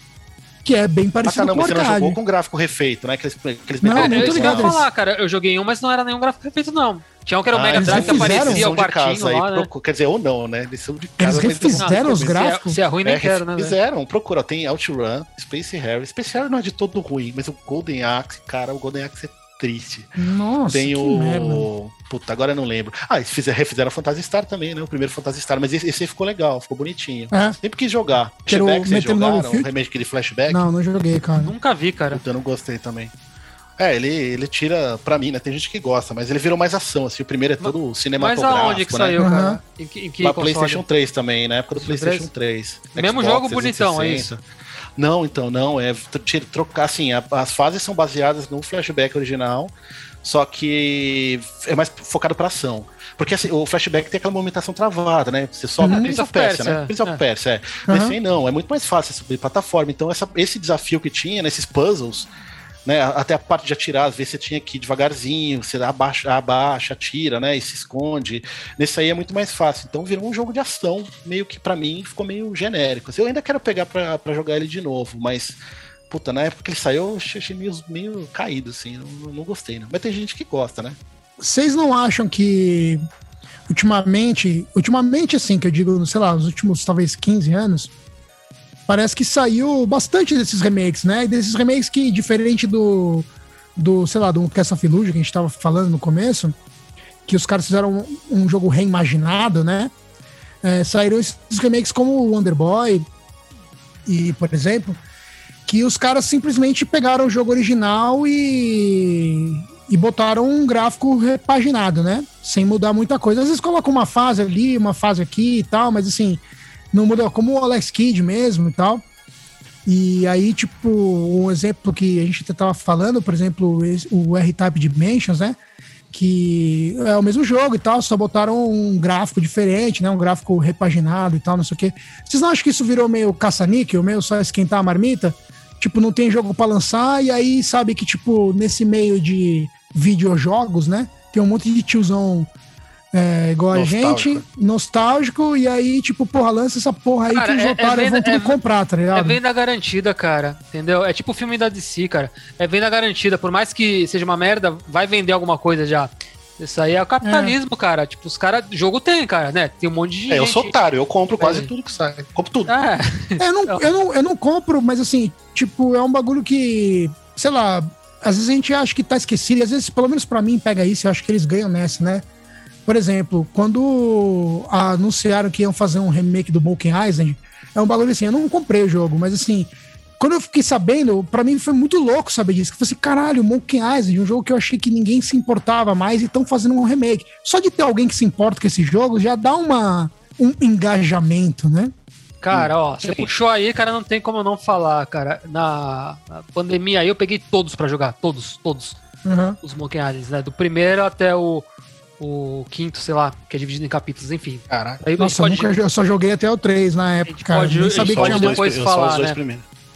que é bem parecido ah, tá, não, com você não jogou com gráfico refeito, né? Aqueles, aqueles não, não, tô ligado. Eu falar, cara, eu joguei um, mas não era nenhum gráfico refeito, não. Tinha um que era o ah, Mega Drive que aparecia o quartinho lá, né? Quer dizer, ou não, né? Eles são de casa. Eles refizeram os gráficos? Se é, ruim, nem é, quero, né? Fizeram, procura. Tem OutRun, Space Harry. Space Harry não é de todo ruim, mas o Golden Axe, cara, o Golden Axe é triste. Nossa, Tem o. Merda. Puta, agora eu não lembro. Ah, eles fizeram, refizeram Phantasy Star também, né? O primeiro Phantasy Star, mas esse, esse ficou legal, ficou bonitinho. É. Sempre quis jogar. Flashback, vocês jogaram? O remake de flashback? Não, não joguei, cara. Nunca vi, cara. Puta, eu não gostei também. É, ele, ele tira, pra mim, né? Tem gente que gosta, mas ele virou mais ação, assim. O primeiro é todo cinematográfico. Mas aonde que né? saiu, cara? Em que, em que PlayStation 3 também, na época do PlayStation 3. Mesmo Xbox, jogo bonitão, é isso? Não, então, não. É trocar, assim, as fases são baseadas no flashback original só que é mais focado para ação. Porque assim, o flashback tem aquela movimentação travada, né? Você sobe uhum. Prince of Persia, né? Prince of é. Persia, é. Uhum. Mas assim, não, é muito mais fácil subir plataforma. Então, essa, esse desafio que tinha nesses puzzles, né? Até a parte de atirar, às vezes você tinha que ir devagarzinho, você abaixa, abaixa, atira, né? E se esconde. Nesse aí é muito mais fácil. Então virou um jogo de ação, meio que para mim ficou meio genérico. Eu ainda quero pegar para jogar ele de novo, mas puta, na época que ele saiu, eu achei meio, meio caído, assim, não, não gostei, não. Mas tem gente que gosta, né? Vocês não acham que ultimamente, ultimamente assim, que eu digo, sei lá, nos últimos talvez 15 anos, parece que saiu bastante desses remakes, né? E desses remakes que, diferente do, do sei lá, do Cast of Illusion que a gente tava falando no começo, que os caras fizeram um, um jogo reimaginado, né? É, saíram esses remakes como Wonder Boy e, por exemplo, que os caras simplesmente pegaram o jogo original e, e botaram um gráfico repaginado, né? Sem mudar muita coisa. Às vezes colocam uma fase ali, uma fase aqui e tal, mas assim, não muda como o Alex Kidd mesmo e tal. E aí, tipo, um exemplo que a gente tava falando, por exemplo, o R-Type Dimensions, né? Que é o mesmo jogo e tal, só botaram um gráfico diferente, né? Um gráfico repaginado e tal, não sei o quê. Vocês não acham que isso virou meio caça-níquel, meio só esquentar a marmita? tipo, não tem jogo para lançar, e aí sabe que, tipo, nesse meio de videojogos, né? Tem um monte de tiozão é, igual nostálgico. a gente, nostálgico, e aí, tipo, porra, lança essa porra aí cara, que os é, é otários é vão tudo é, comprar, tá ligado? É venda garantida, cara, entendeu? É tipo o filme da DC, cara. É venda garantida, por mais que seja uma merda, vai vender alguma coisa já. Isso aí é o capitalismo, é. cara. Tipo, os caras. Jogo tem, cara, né? Tem um monte de. É, gente. eu sou otário, eu compro quase é. tudo que sai. Compro tudo. É. eu, não, eu, não, eu não compro, mas assim, tipo, é um bagulho que. Sei lá, às vezes a gente acha que tá esquecido, e às vezes, pelo menos para mim, pega isso, eu acho que eles ganham nessa, né? Por exemplo, quando anunciaram que iam fazer um remake do Broken Island, é um bagulho assim, eu não comprei o jogo, mas assim, quando eu fiquei sabendo, para mim foi muito louco saber disso. Que eu falei assim, caralho, Monkey Island, um jogo que eu achei que ninguém se importava mais e estão fazendo um remake. Só de ter alguém que se importa com esse jogo já dá uma, um engajamento, né? Cara, ó, você puxou aí, cara, não tem como eu não falar, cara. Na, na pandemia aí eu peguei todos para jogar, todos, todos. Uhum. Os Monkey Islands, né? Do primeiro até o, o quinto, sei lá, que é dividido em capítulos, enfim. Caraca. Aí Nossa, pode... eu, nunca, eu só joguei até o 3 na época, cara. Pode, nem sabia que tinha depois falar, né?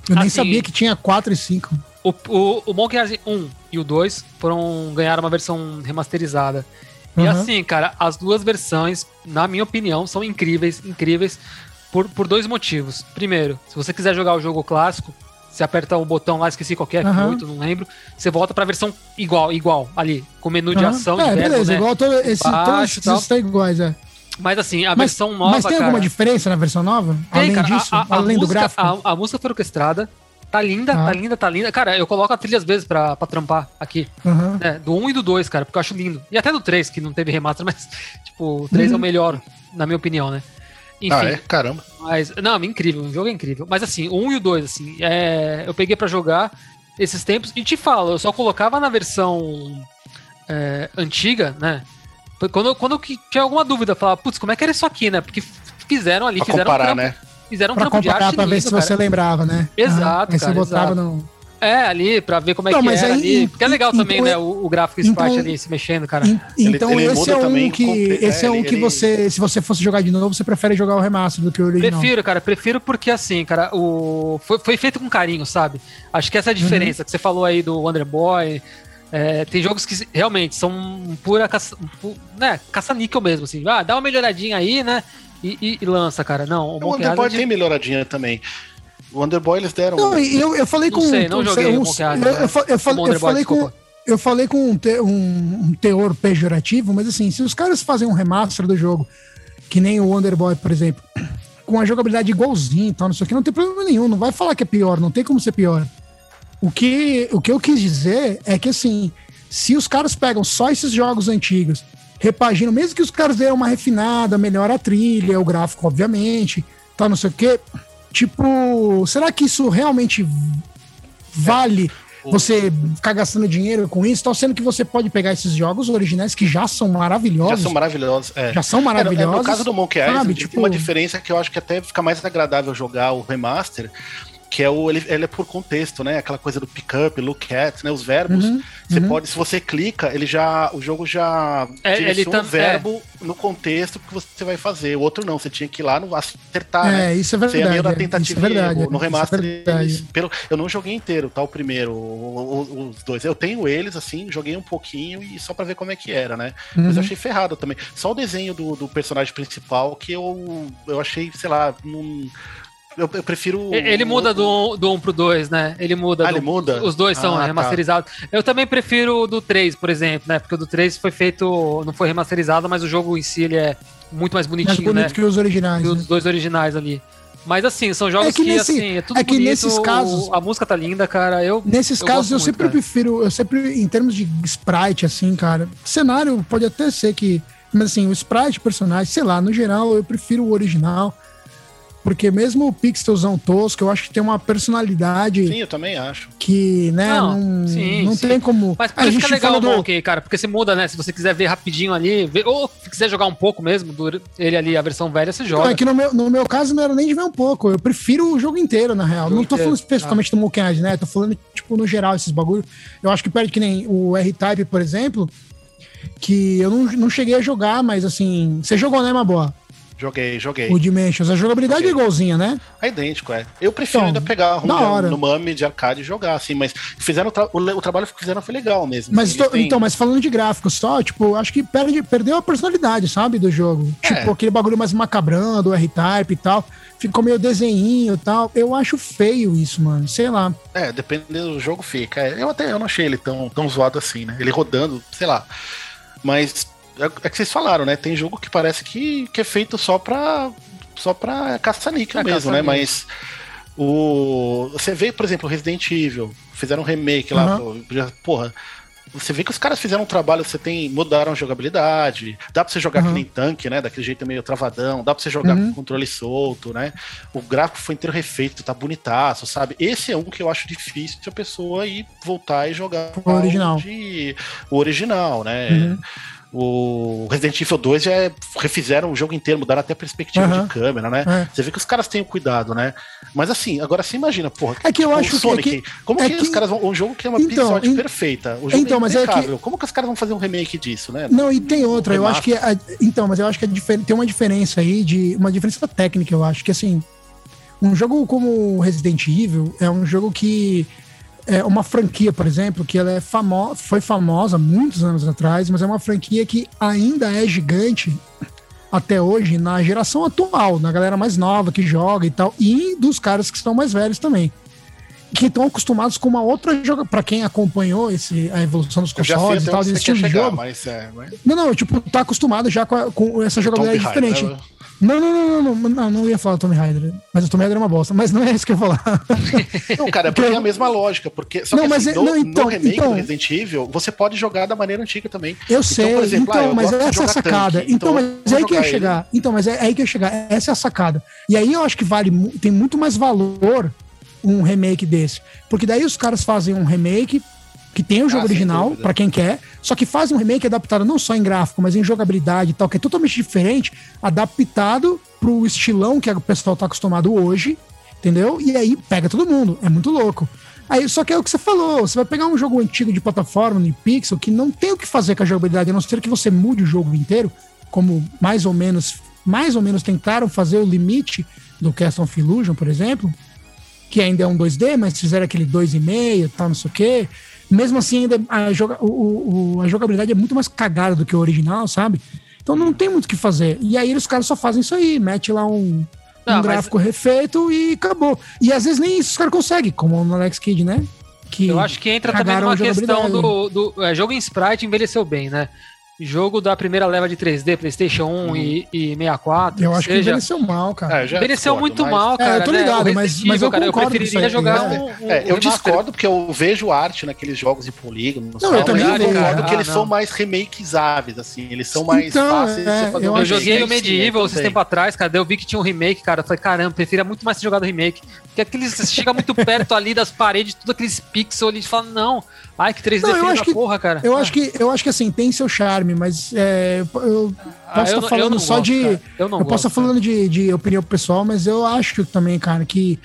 Eu nem assim, sabia que tinha 4 e 5. O, o, o Monkey Island 1 e o 2 foram ganhar uma versão remasterizada. Uhum. E assim, cara, as duas versões, na minha opinião, são incríveis, incríveis por, por dois motivos. Primeiro, se você quiser jogar o jogo clássico, você aperta o botão lá, esqueci qualquer, uhum. F8, não lembro. Você volta pra versão igual, igual, ali, com menu de ação. É, diverso, beleza, né? igual todo, esse, Baixo, todos estão iguais, é. Mas assim, a mas, versão nova. Mas tem cara, alguma diferença na versão nova? Tem, além cara, disso, a, a, além a do música, gráfico? A, a, música foi orquestrada, Tá linda, ah. tá linda, tá linda. Cara, eu coloco a trilha às vezes pra, pra trampar aqui. Uhum. Né? Do 1 e do 2, cara, porque eu acho lindo. E até do 3, que não teve remaster, mas, tipo, o 3 uhum. é o uhum. melhor, na minha opinião, né? Enfim. Ah, é? Caramba. Mas, não, incrível, o jogo é incrível. Mas assim, o 1 e o 2, assim, é, eu peguei para jogar esses tempos e te falo, eu só colocava na versão é, antiga, né? Quando, quando eu tinha alguma dúvida, eu falava, putz, como é que era isso aqui, né? Porque fizeram ali, pra fizeram comparar, um trampo, né? fizeram um pra trampo de arte pra ver se cara. você lembrava, né? Exato, ah, cara, você botava exato. no é, ali, pra ver como é não, que era aí, ali. Porque é legal então, também, né? O, o gráfico sprite então, ali se mexendo, cara. Então, ele, ele esse é um que, esse é um que você, se você fosse jogar de novo, você prefere jogar o remaster do que o original. Prefiro, cara, prefiro porque assim, cara, o foi, foi feito com carinho, sabe? Acho que essa é a uhum. diferença uhum. que você falou aí do Wonder Boy. É, tem jogos que realmente são pura caça, né, caça-níquel mesmo, assim. Ah, dá uma melhoradinha aí, né? E, e, e lança, cara. Não, o, o Wonder Boy é tem melhoradinha também. O Underboy eles deram. Não, eu, eu falei com. Não sei, não joguei um, eu, eu, eu, falei, eu falei com. Eu falei com um, te, um, um, teor pejorativo, mas assim, se os caras fazem um remaster do jogo, que nem o Wonderboy, por exemplo, com a jogabilidade igualzinha e tal, não sei o que, não tem problema nenhum, não vai falar que é pior, não tem como ser pior. O que, o que eu quis dizer é que assim, se os caras pegam só esses jogos antigos, repaginam, mesmo que os caras deram uma refinada, melhora a trilha, o gráfico, obviamente, tal, não sei o que, Tipo, será que isso realmente vale é. você ficar gastando dinheiro com isso? Tal, sendo que você pode pegar esses jogos originais que já são maravilhosos. Já são maravilhosos, é. Já são maravilhosos. É, no caso do Monkey Island, tipo... tem uma diferença que eu acho que até fica mais agradável jogar o remaster, que é o ele, ele, é por contexto, né? Aquela coisa do pick up, look at, né? Os verbos. Uhum, você uhum. pode, se você clica, ele já, o jogo já é, ele tá, um verbo é. no contexto que você vai fazer. O outro não, você tinha que ir lá no acertar. É, né? isso é verdade. Você é meio da tentativa é verdade, erro. No é remaster, eles, pelo, eu não joguei inteiro, tá? O primeiro, o, o, os dois. Eu tenho eles, assim, joguei um pouquinho e só para ver como é que era, né? Uhum. Mas eu achei ferrado também. Só o desenho do, do personagem principal que eu, eu achei, sei lá, num eu, eu prefiro. Ele muda do, do 1 pro 2, né? Ele muda. Ah, do, ele muda? Os dois são ah, tá. remasterizados. Eu também prefiro o do 3, por exemplo, né? Porque o do 3 foi feito. Não foi remasterizado, mas o jogo em si ele é muito mais bonitinho, mais bonito né? que os originais. Que né? os dois originais ali. Mas assim, são jogos é que, que nesse, assim, é tudo é que bonito, nesses casos, a música tá linda, cara. Eu Nesses eu casos eu muito, sempre cara. prefiro, eu sempre em termos de sprite assim, cara. Cenário pode até ser que, mas assim, o sprite personagem, sei lá, no geral eu prefiro o original. Porque mesmo o pixelzão tosco, eu acho que tem uma personalidade. Sim, eu também acho. Que, né, não, não, sim, não sim. tem como. Mas por a isso que é legal o Monkey, cara, porque você muda, né? Se você quiser ver rapidinho ali, ver, ou se quiser jogar um pouco mesmo, do, ele ali, a versão velha, você joga. Não, é que no meu, no meu caso não era nem de ver um pouco. Eu prefiro o jogo inteiro, na real. Não tô falando especificamente ah. do Monkey Island, né? Tô falando, tipo, no geral, esses bagulho. Eu acho que perde que nem o R-Type, por exemplo, que eu não, não cheguei a jogar, mas assim. Você jogou, né, Maboa? Joguei, joguei. O Dimensions. A jogabilidade joguei. é igualzinha, né? É idêntico, é. Eu prefiro então, ainda pegar hora. no MAME de arcade e jogar, assim, mas fizeram o, o, trabalho que fizeram foi legal mesmo. Mas tô, têm... então, mas falando de gráfico só, tipo, acho que perde, perdeu a personalidade, sabe, do jogo. É. Tipo, aquele bagulho mais macabrão, do R-Type e tal. Ficou meio desenhinho e tal. Eu acho feio isso, mano. Sei lá. É, dependendo do jogo fica. É, eu até eu não achei ele tão, tão zoado assim, né? Ele rodando, sei lá. Mas é, é que vocês falaram, né? Tem jogo que parece que, que é feito só pra, só pra caça-níquel é, mesmo, caça né? Mas o. Você vê, por exemplo, Resident Evil, fizeram um remake lá, uhum. porra. Você vê que os caras fizeram um trabalho, você tem. mudaram a jogabilidade, dá pra você jogar uhum. que nem tanque, né? Daquele jeito meio travadão, dá pra você jogar uhum. com controle solto, né? O gráfico foi inteiro refeito, tá bonitaço, sabe? Esse é um que eu acho difícil a pessoa ir voltar e jogar o original. De, o original, né? Uhum. O Resident Evil 2 já é, refizeram o jogo inteiro, mudaram até a perspectiva uhum. de câmera, né? É. Você vê que os caras têm o cuidado, né? Mas assim, agora você imagina, porra. É que tipo, eu acho Sonic, que, é que, como é que, os caras vão. Um jogo que é uma então, in... perfeita. O jogo então, é mas é que, Como que os caras vão fazer um remake disso, né? Não, e tem outra. eu acho que. A, então, mas eu acho que tem uma diferença aí de. Uma diferença técnica, eu acho. Que assim. Um jogo como Resident Evil é um jogo que é uma franquia, por exemplo, que ela é famo foi famosa muitos anos atrás, mas é uma franquia que ainda é gigante até hoje na geração atual, na galera mais nova que joga e tal, e dos caras que estão mais velhos também. Que estão acostumados com uma outra joga para quem acompanhou esse, a evolução dos consoles e tal, desse estilo de jogo. Mas é, mas... Não, não, tipo, tá acostumado já com, a, com essa jogabilidade diferente. Né? Não, não, não, não, não, não, ia falar Tomb Raider. Mas o Tomb Raider é uma bosta. Mas não é isso que eu ia falar. Não, cara, é porque é a mesma lógica. Porque, só não, que mas assim, é, não, no, então, no remake então, do Resident Evil, você pode jogar da maneira antiga também. Eu sei, então, exemplo, então ah, mas essa é a sacada. Tanque, então, mas é aí que ia chegar. Ele. Então, mas é aí que ia chegar. Essa é a sacada. E aí eu acho que vale, tem muito mais valor um remake desse. Porque daí os caras fazem um remake que tem o jogo ah, original, para quem quer, só que faz um remake adaptado não só em gráfico, mas em jogabilidade e tal, que é totalmente diferente, adaptado pro estilão que o pessoal tá acostumado hoje, entendeu? E aí pega todo mundo, é muito louco. Aí, só que é o que você falou, você vai pegar um jogo antigo de plataforma, de pixel, que não tem o que fazer com a jogabilidade, a não ser que você mude o jogo inteiro, como mais ou menos, mais ou menos tentaram fazer o limite do Castle of Illusion, por exemplo, que ainda é um 2D, mas fizeram aquele 2,5 e tal, não sei o quê. Mesmo assim, ainda a, joga, o, o, a jogabilidade é muito mais cagada do que o original, sabe? Então não tem muito o que fazer. E aí os caras só fazem isso aí, mete lá um, não, um gráfico mas... refeito e acabou. E às vezes nem isso os caras conseguem, como no Alex Kidd, né? Que eu acho que entra também numa questão do, do é, jogo em sprite envelheceu bem, né? Jogo da primeira leva de 3D, PlayStation 1 hum. e, e 64. Eu acho seja... que envelheceu mal, cara. É, envelheceu discordo, muito mas... mal, cara. É, eu tô né? ligado, né? mas, mas eu, cara, eu preferiria jogar um, um, é, Eu um discordo porque eu vejo arte naqueles jogos de polígono. Não, eu também eu concordo que eles ah, são mais remakesáveis, assim. Eles são mais então, fáceis é, de fazer Eu, um eu joguei o Medieval esses tempo atrás, cara. Daí eu vi que tinha um remake, cara. Eu falei, caramba, preferia muito mais ter jogado remake. Porque aqueles. chega muito perto ali das paredes, tudo aqueles pixels ali, e fala, não. Ai, que 3D não, eu acho que, porra, cara. Eu, ah. acho que, eu acho que assim, tem seu charme, mas é, eu ah, posso estar ah, tá falando só gosto, de. Cara. Eu não eu posso estar tá falando de, de opinião pessoal, mas eu acho também, cara, que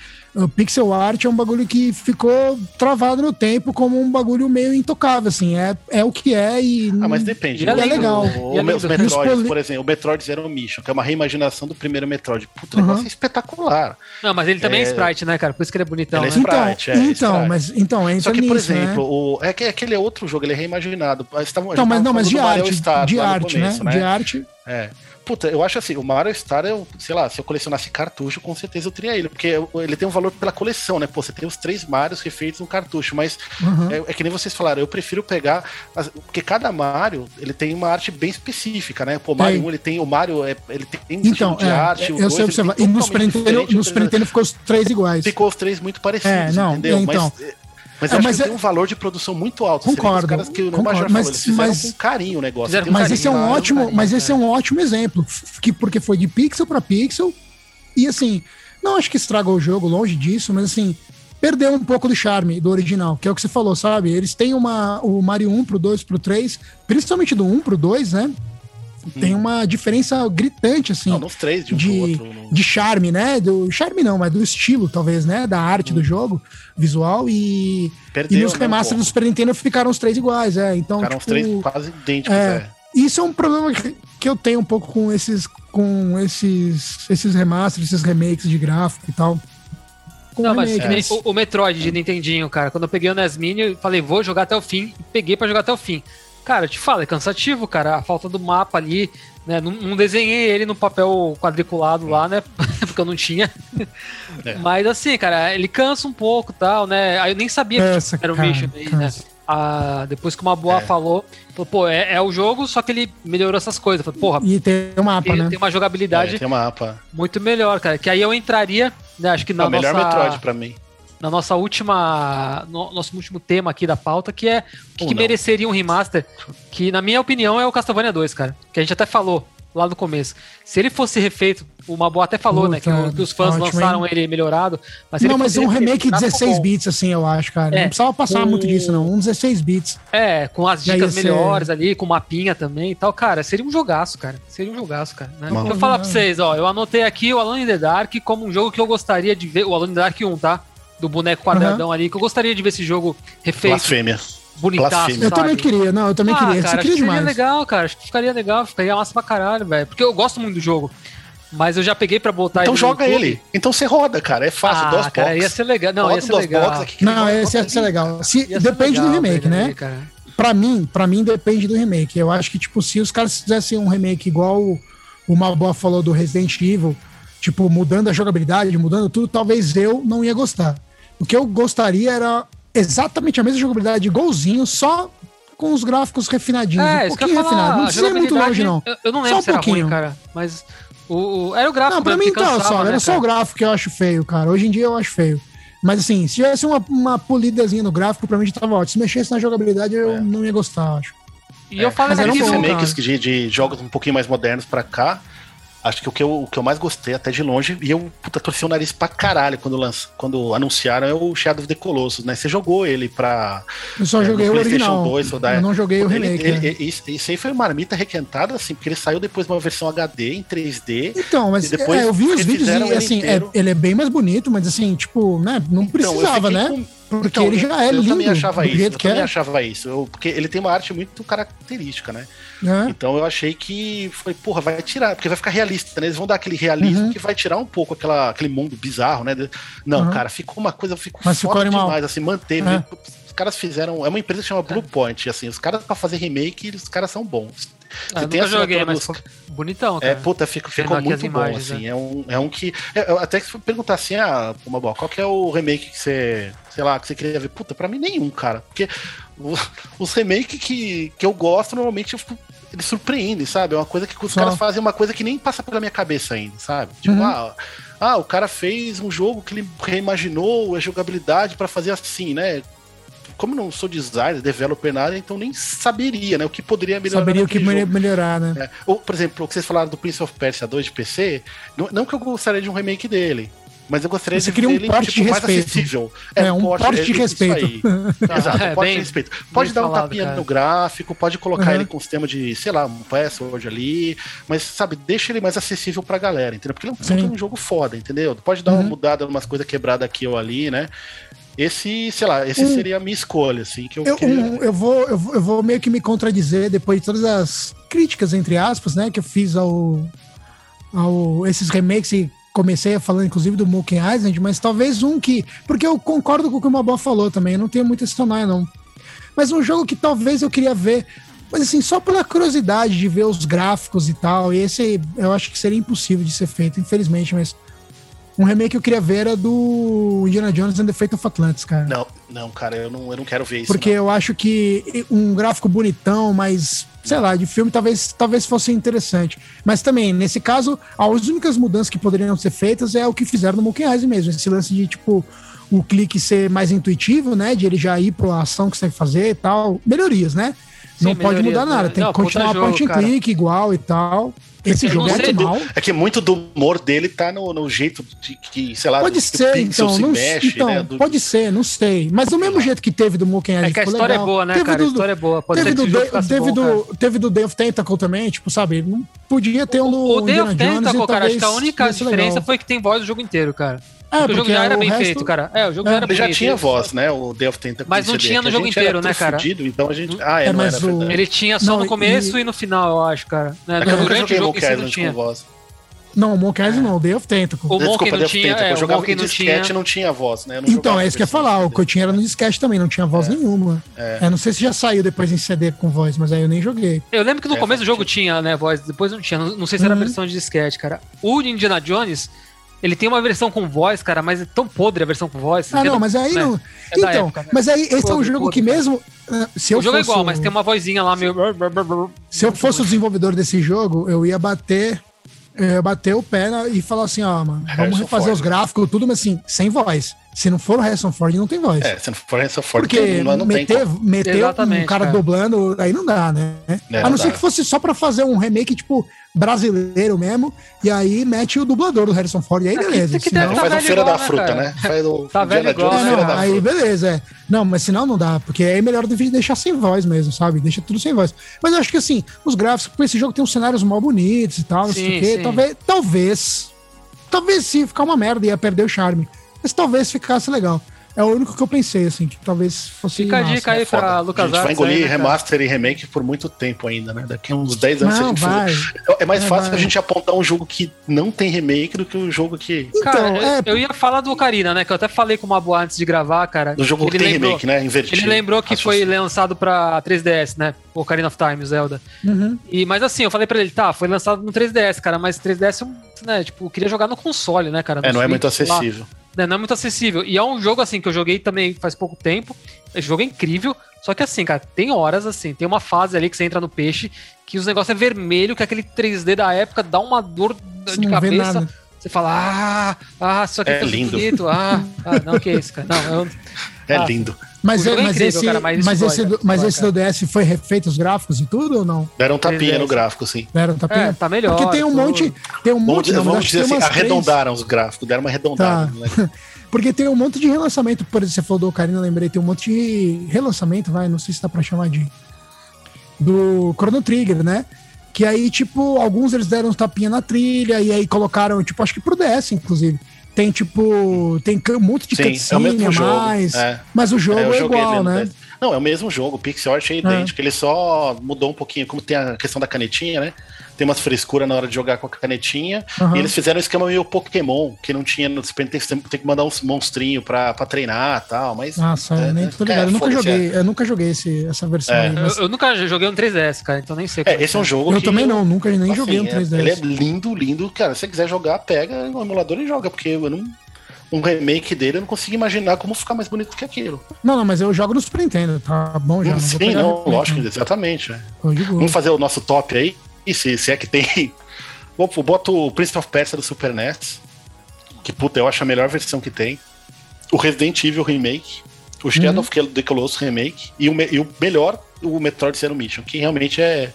pixel art é um bagulho que ficou travado no tempo como um bagulho meio intocável, assim. É, é o que é e. Ah, mas depende. E é, é legal. O, o, o Metroid, por exemplo, o Metroid Zero Mission, que é uma reimaginação do primeiro Metroid. Puta, o uhum. negócio é espetacular. Não, mas ele também é, é sprite, né, cara? Por isso que ele é bonitão. Ele é né? sprite, então, é, então, sprite. mas então, entra Só que, por nisso, né? exemplo, né? o, é que aquele é outro jogo, ele é reimaginado. Então, mas não, mas de arte, Star, de arte, começo, né? né? De arte. É. Puta, eu acho assim, o Mario Star, eu, sei lá, se eu colecionasse cartucho, com certeza eu teria ele, porque ele tem um valor pela coleção, né? Pô, você tem os três Marios refeitos no cartucho, mas uhum. é, é, que nem vocês falaram, eu prefiro pegar. As, porque cada Mario, ele tem uma arte bem específica, né? Pô, o Mario 1, ele tem. O Mario, é, ele tem um então, de é, arte. Eu sei observar. E no Super Nintendo, no Super Nintendo ficou os três iguais. Ficou os três muito parecidos, é, não, entendeu? Então, mas mas é, acho mas que é... tem um valor de produção muito alto. Concordo. caras que concordo mas, falou, mas, com carinho o negócio. Mas carinho, esse é um ótimo, carinho, mas esse é. é um ótimo exemplo, que porque foi de pixel para pixel e assim, não acho que estragou o jogo, longe disso, mas assim, perdeu um pouco do charme do original, que é o que você falou, sabe? Eles têm uma o Mario 1 pro 2 pro 3, principalmente do 1 pro 2, né? Tem uma diferença gritante, assim. Não, nos três, de um de, outro, no... de charme, né? Do charme não, mas do estilo, talvez, né? Da arte hum. do jogo, visual. E, Perdeu, e nos né, remasters do Super Nintendo ficaram os três iguais, é. Então, ficaram tipo, os três quase idênticos, é. é. Isso é um problema que eu tenho um pouco com esses, com esses, esses remasters, esses remakes de gráfico e tal. Com não, mas é. o, o, Metroid de Nintendinho, cara, quando eu peguei o NES Mini, eu falei, vou jogar até o fim, peguei para jogar até o fim. Cara, eu te falo, é cansativo, cara. A falta do mapa ali, né? Não, não desenhei ele no papel quadriculado lá, né? Porque eu não tinha. É. Mas assim, cara, ele cansa um pouco tal, né? Aí eu nem sabia que era o Mission aí, né? Ah, depois que uma boa é. falou, falou, pô, é, é, o jogo, só que ele melhorou essas coisas. Falei, porra, e tem um mapa, tem, né? Tem uma jogabilidade é, tem um mapa. muito melhor, cara. Que aí eu entraria, né? Acho que na é o melhor Metroid pra mim na nossa última. No, nosso último tema aqui da pauta, que é o que, que mereceria um remaster, que, na minha opinião, é o Castlevania 2, cara. Que a gente até falou lá no começo. Se ele fosse refeito, o Mabu até falou, Puta, né? Que, que os fãs lançaram ele melhorado. Mas não, mas um remake 16 bits, assim, eu acho, cara. É, não precisava passar com... muito disso, não. Um 16 bits. É, com as dicas melhores ser... ali, com mapinha também e tal. Cara, seria um jogaço, cara. Seria um jogaço, cara. Né? Vou falar pra vocês, ó. Eu anotei aqui o Alone in the Dark como um jogo que eu gostaria de ver. O Alone in the Dark 1, tá? Do boneco quadradão uhum. ali, que eu gostaria de ver esse jogo refeito. Blasfêmia. Bonitaço, Eu também queria, não, eu também ah, queria. Cara, queria demais. legal, cara. Acho que ficaria legal, ficaria massa pra caralho, velho. Porque eu gosto muito do jogo. Mas eu já peguei pra botar então ele. Então joga ele. Então você roda, cara. É fácil, ah, duas cara, box. ia ser legal. Não, roda ia ser legal. Aqui, não, esse ia ser legal. Se, depende legal, do remake, né? Cara. Pra mim, pra mim depende do remake. Eu acho que, tipo, se os caras fizessem um remake igual o, o Malboa falou do Resident Evil, tipo, mudando a jogabilidade, mudando tudo, talvez eu não ia gostar. O que eu gostaria era exatamente a mesma jogabilidade, igualzinho, só com os gráficos refinadinhos. É, um pouquinho refinado. Não precisa ir muito longe, não. Eu, eu não lembro só um pouquinho. Ruim, cara. Mas O, o, era o gráfico. Não, pra mim então, só, né, era só o gráfico que eu acho feio, cara. Hoje em dia eu acho feio. Mas assim, se tivesse uma, uma polidazinha no gráfico, pra mim já tava ótimo. Se mexesse na jogabilidade, eu é. não ia gostar, acho. E é, eu falo assim, remakes de, de jogos um pouquinho mais modernos pra cá, Acho que o que, eu, o que eu mais gostei, até de longe, e eu puta, torci o nariz pra caralho quando, lança, quando anunciaram, é o Shadow of the Colossus, né? Você jogou ele pra. Eu só é, joguei o original. 2, da, eu não joguei o remake. Ele, ele, ele, isso aí foi uma marmita requentada, assim, porque ele saiu depois de uma versão HD em 3D. Então, mas depois é, eu vi os vídeos e, assim, é, ele é bem mais bonito, mas assim, tipo, né? Não então, precisava, então, né? Com porque então, ele já é eu lindo. Também achava isso, eu também é. achava isso. Eu, porque ele tem uma arte muito característica, né? É. Então eu achei que foi, porra, vai tirar, porque vai ficar realista, né? Eles vão dar aquele realismo uhum. que vai tirar um pouco aquela, aquele mundo bizarro, né? Não, uhum. cara, ficou uma coisa, ficou Mas ficou animal. demais, assim, manteve. É. Os caras fizeram. É uma empresa que chama Blue Point, assim, os caras pra fazer remake, os caras são bons. Ah, Você tem a joguei, mas dos... bonitão, cara. É, puta, ficou, ficou muito bom, assim. Né? É, um, é um que. É, até que se perguntar assim, ah, uma boa, qual que é o remake que você. Sei lá, que você queria ver? Puta, pra mim nenhum, cara. Porque os remakes que, que eu gosto, normalmente eu fico eles surpreendem, sabe? É uma coisa que os Só. caras fazem uma coisa que nem passa pela minha cabeça ainda, sabe? Tipo, uhum. ah, ah, o cara fez um jogo que ele reimaginou a jogabilidade para fazer assim, né? Como não sou designer, developer nada, então nem saberia, né? O que poderia melhorar. Saberia o que jogo. melhorar, né? É. Ou, por exemplo, o que vocês falaram do Prince of Persia 2 de PC, não, não que eu gostaria de um remake dele. Mas eu gostaria Você de ver um ele porte tipo, de mais respeito. acessível. É, é um porte, porte de respeito. Exato, é, porte bem, de respeito. Pode dar um falado, tapinha cara. no gráfico, pode colocar uhum. ele com um sistema de, sei lá, um password ali, mas, sabe, deixa ele mais acessível pra galera, entendeu? Porque ele é um, um jogo foda, entendeu? Pode dar uhum. uma mudada, umas coisas quebradas aqui ou ali, né? Esse, sei lá, esse um, seria a minha escolha, assim, que eu, eu, queria... um, eu, vou, eu, vou, eu vou meio que me contradizer depois de todas as críticas, entre aspas, né, que eu fiz ao, ao esses remakes e comecei a falar, inclusive, do Monkey Island, mas talvez um que. Porque eu concordo com o que o Mabó falou também, eu não tenho muito esse tamanho, não. Mas um jogo que talvez eu queria ver. Mas assim, só pela curiosidade de ver os gráficos e tal. E esse eu acho que seria impossível de ser feito, infelizmente, mas um remake que eu queria ver era do Indiana Jones and the Fate of Atlantis, cara. Não, não, cara, eu não, eu não quero ver isso. Porque não. eu acho que um gráfico bonitão, mas, sei lá, de filme talvez, talvez fosse interessante. Mas também, nesse caso, as únicas mudanças que poderiam ser feitas é o que fizeram no Monkey Island mesmo. Esse lance de, tipo, o clique ser mais intuitivo, né? De ele já ir pra ação que você tem que fazer e tal. Melhorias, né? Sim, não pode mudar nada, né? tem não, que continuar jogo, point and click igual e tal. Esse jogo é animal. É que muito do humor dele tá no, no jeito de que, sei lá, pode ser, então, se não, mexe, então, né? Do... Pode ser, não sei. Mas do mesmo jeito que teve do Moken É que a história é legal. é boa, né, teve cara? Do, a história é boa. Pode teve, do, teve, do, teve do Day of Tentacle também, tipo, sabe? Não podia ter um do O, o Day of Tentacle, cara, acho que a única diferença legal. foi que tem voz do jogo inteiro, cara. É, porque o jogo já era bem resto... feito, cara. É, o jogo é. já era bem já feito. tinha voz, né? O Day of Tentacle. Mas não tinha no jogo inteiro, né, cara? Fudido, então a gente... Ah, é, é mas o... Ele tinha só no começo e... no final, eu acho, cara. Né? É durante o jogo não tinha. voz. Não, o Monkey Island não, o Day of Tentacle. O Monkey não tinha, é, eu jogava no disquete não tinha voz, né? Então, é isso que eu ia falar, o que eu tinha era no disquete também, não tinha voz nenhuma. É. não sei se já saiu depois em CD com voz, mas aí eu nem joguei. Eu lembro que no começo do jogo tinha, né, voz, depois não tinha, não, sei se era a uhum. versão de disquete, cara. O Indiana Jones ele tem uma versão com voz, cara, mas é tão podre a versão com voz. Ah, não, mas aí né? não. É então, época, né? mas aí esse podre, é um jogo podre, que mesmo. Uh, se o eu jogo é igual, mas tem uma vozinha lá meio. Se eu fosse o desenvolvedor desse jogo, eu ia bater. Eu ia bater o pé e falar assim, ó, mano, vamos refazer Ford. os gráficos, tudo, mas assim, sem voz. Se não for o Harrison Ford, não tem voz. É, se não for o Harrison Ford, Porque não, não meter, tem meter um cara, cara, dublando, aí não dá, né? É, a não, ser que fosse só pra fazer um remake, tipo, brasileiro mesmo, e aí mete o dublador do Harrison Ford, e aí beleza. Que, que senão... faz a Feira igual, da né, Fruta, né? Faz o tá velho igual, é, não, Aí beleza, é. Não, mas senão não dá, porque aí é melhor deixar sem voz mesmo, sabe? Deixa tudo sem voz. Mas eu acho que assim, os gráficos, porque esse jogo tem uns cenários mal bonitos e tal, sim, não sei o quê, talvez, talvez, talvez sim, ficar uma merda, ia perder o charme. Mas talvez ficasse legal. É o único que eu pensei, assim, que talvez fosse. Fica a dica aí pra Lucas A gente vai engolir aí, né, remaster e remake por muito tempo ainda, né? Daqui a uns 10 anos não, a gente vai. For... É mais é, fácil vai. a gente apontar um jogo que não tem remake do que um jogo que. Então, cara, é... eu ia falar do Ocarina, né? Que eu até falei com uma boa antes de gravar, cara. Do jogo que tem lembrou, remake, né? Invertido. Ele lembrou que foi lançado pra 3DS, né? Ocarina of Time, o Zelda. Uhum. E, mas assim, eu falei pra ele, tá, foi lançado no 3DS, cara, mas 3DS, né? Tipo, eu queria jogar no console, né, cara? No é, não Switch, é muito acessível. Lá né, não é muito acessível. E é um jogo, assim, que eu joguei também faz pouco tempo. Esse jogo é incrível. Só que, assim, cara, tem horas, assim, tem uma fase ali que você entra no peixe que os negócios é vermelho, que aquele 3D da época dá uma dor você de cabeça, você fala, ah, ah, isso aqui é, é lindo. bonito, ah, ah, não, que é isso, cara. Não, eu, é ah, lindo. Mas, é, mas, esse, cara, mas, mas, esse, do, mas esse do DS foi refeito os gráficos e tudo ou não? Deram um tapinha no gráfico, sim. Deram um tapinha? É, tá melhor. Porque tem um tudo. monte. Tem um monte vamos, vamos dizer assim, arredondaram três. os gráficos, deram uma arredondada. Tá. Né? Porque tem um monte de relançamento, por exemplo, você falou do Ocarina, lembrei, tem um monte de relançamento, vai, não sei se dá pra chamar de. Do Chrono Trigger, né? Que aí, tipo, alguns eles deram um tapinha na trilha e aí colocaram, tipo, acho que pro DS, inclusive. Tem, tipo, tem um monte de cutscene é a mais. É. Mas o jogo é, o é jogo igual, né? Não, é o mesmo jogo. O pixel art é idêntico. É. Ele só mudou um pouquinho, como tem a questão da canetinha, né? tem umas frescuras na hora de jogar com a canetinha. Uhum. E eles fizeram um esquema meio Pokémon, que não tinha no Super Nintendo, tem que mandar uns monstrinhos pra, pra treinar e tal, mas... Nossa, é, eu nem tô ligado, é, eu nunca joguei, é. eu nunca joguei esse, essa versão é. aí. Mas... Eu, eu, nunca joguei um 3DS, cara, então nem sei. É, esse é um jogo Eu que, também não, nunca nem assim, joguei um 3DS. Ele é lindo, lindo, cara, se você quiser jogar, pega no emulador e joga, porque eu não um remake dele, eu não consigo imaginar como ficar mais bonito que aquilo. Não, não, mas eu jogo no Super Nintendo, tá bom já. Sim, não, lógico, exatamente. É. Vamos fazer o nosso top aí. E se, se é que tem Bom, boto o Prince of Persia do Super NES, que puta, eu acho a melhor versão que tem. O Resident Evil Remake, o Shadow uhum. of the Colossus Remake e o, e o melhor, o Metroid Zero Mission, que realmente é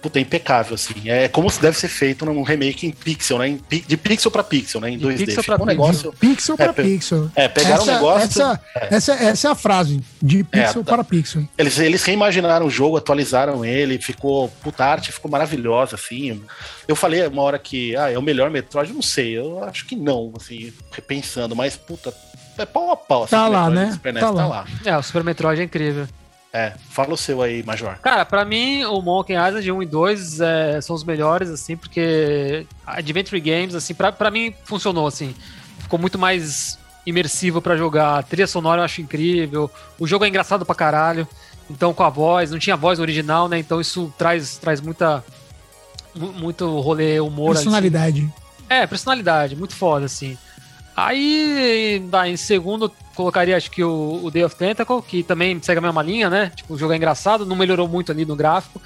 puta, é impecável, assim. É como se deve ser feito num remake em pixel, né? Em, de pixel pra pixel, né? Em 2D. Pixel pra um negócio. Pixel pra é, pixel. É, pegaram essa, um negócio. Essa, é. essa, essa é a frase. De é, pixel é, para pixel. Eles, eles reimaginaram o jogo, atualizaram ele, ficou. Puta, a arte ficou maravilhosa, assim. Eu falei uma hora que ah, é o melhor Metroid, não sei. Eu acho que não, assim, repensando, mas, puta, é pau a pau. Assim, tá lá, né? Super tá, tá lá. É, o Super Metroid é incrível. É, fala o seu aí, Major. Cara, pra mim, o Monkey Island 1 e 2 é, são os melhores, assim, porque Adventure Games, assim, pra, pra mim funcionou, assim. Ficou muito mais imersivo para jogar. A trilha sonora eu acho incrível. O jogo é engraçado pra caralho. Então, com a voz, não tinha voz original, né? Então isso traz, traz muita. Muito rolê, humor. Personalidade. Assim. É, personalidade, muito foda, assim. Aí, em segundo, colocaria acho que o, o Day of Tentacle, que também segue a mesma linha, né? Tipo, o jogo é engraçado, não melhorou muito ali no gráfico,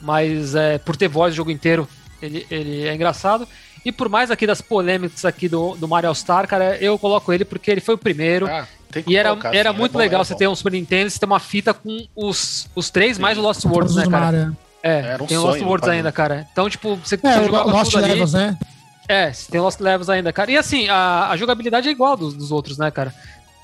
mas é, por ter voz o jogo inteiro, ele, ele é engraçado. E por mais aqui das polêmicas aqui do, do Mario All Star, cara, eu coloco ele porque ele foi o primeiro. Ah, e era, colocar, era sim, muito é bom, legal é você ter um Super Nintendo, você ter uma fita com os, os três sim. mais o Lost Worlds, né, cara? É, um tem o Lost Worlds ainda, cara. Então, tipo, você é, jogar Lost Levels, ali. né? É, tem Lost Levels ainda, cara. E assim, a, a jogabilidade é igual dos, dos outros, né, cara?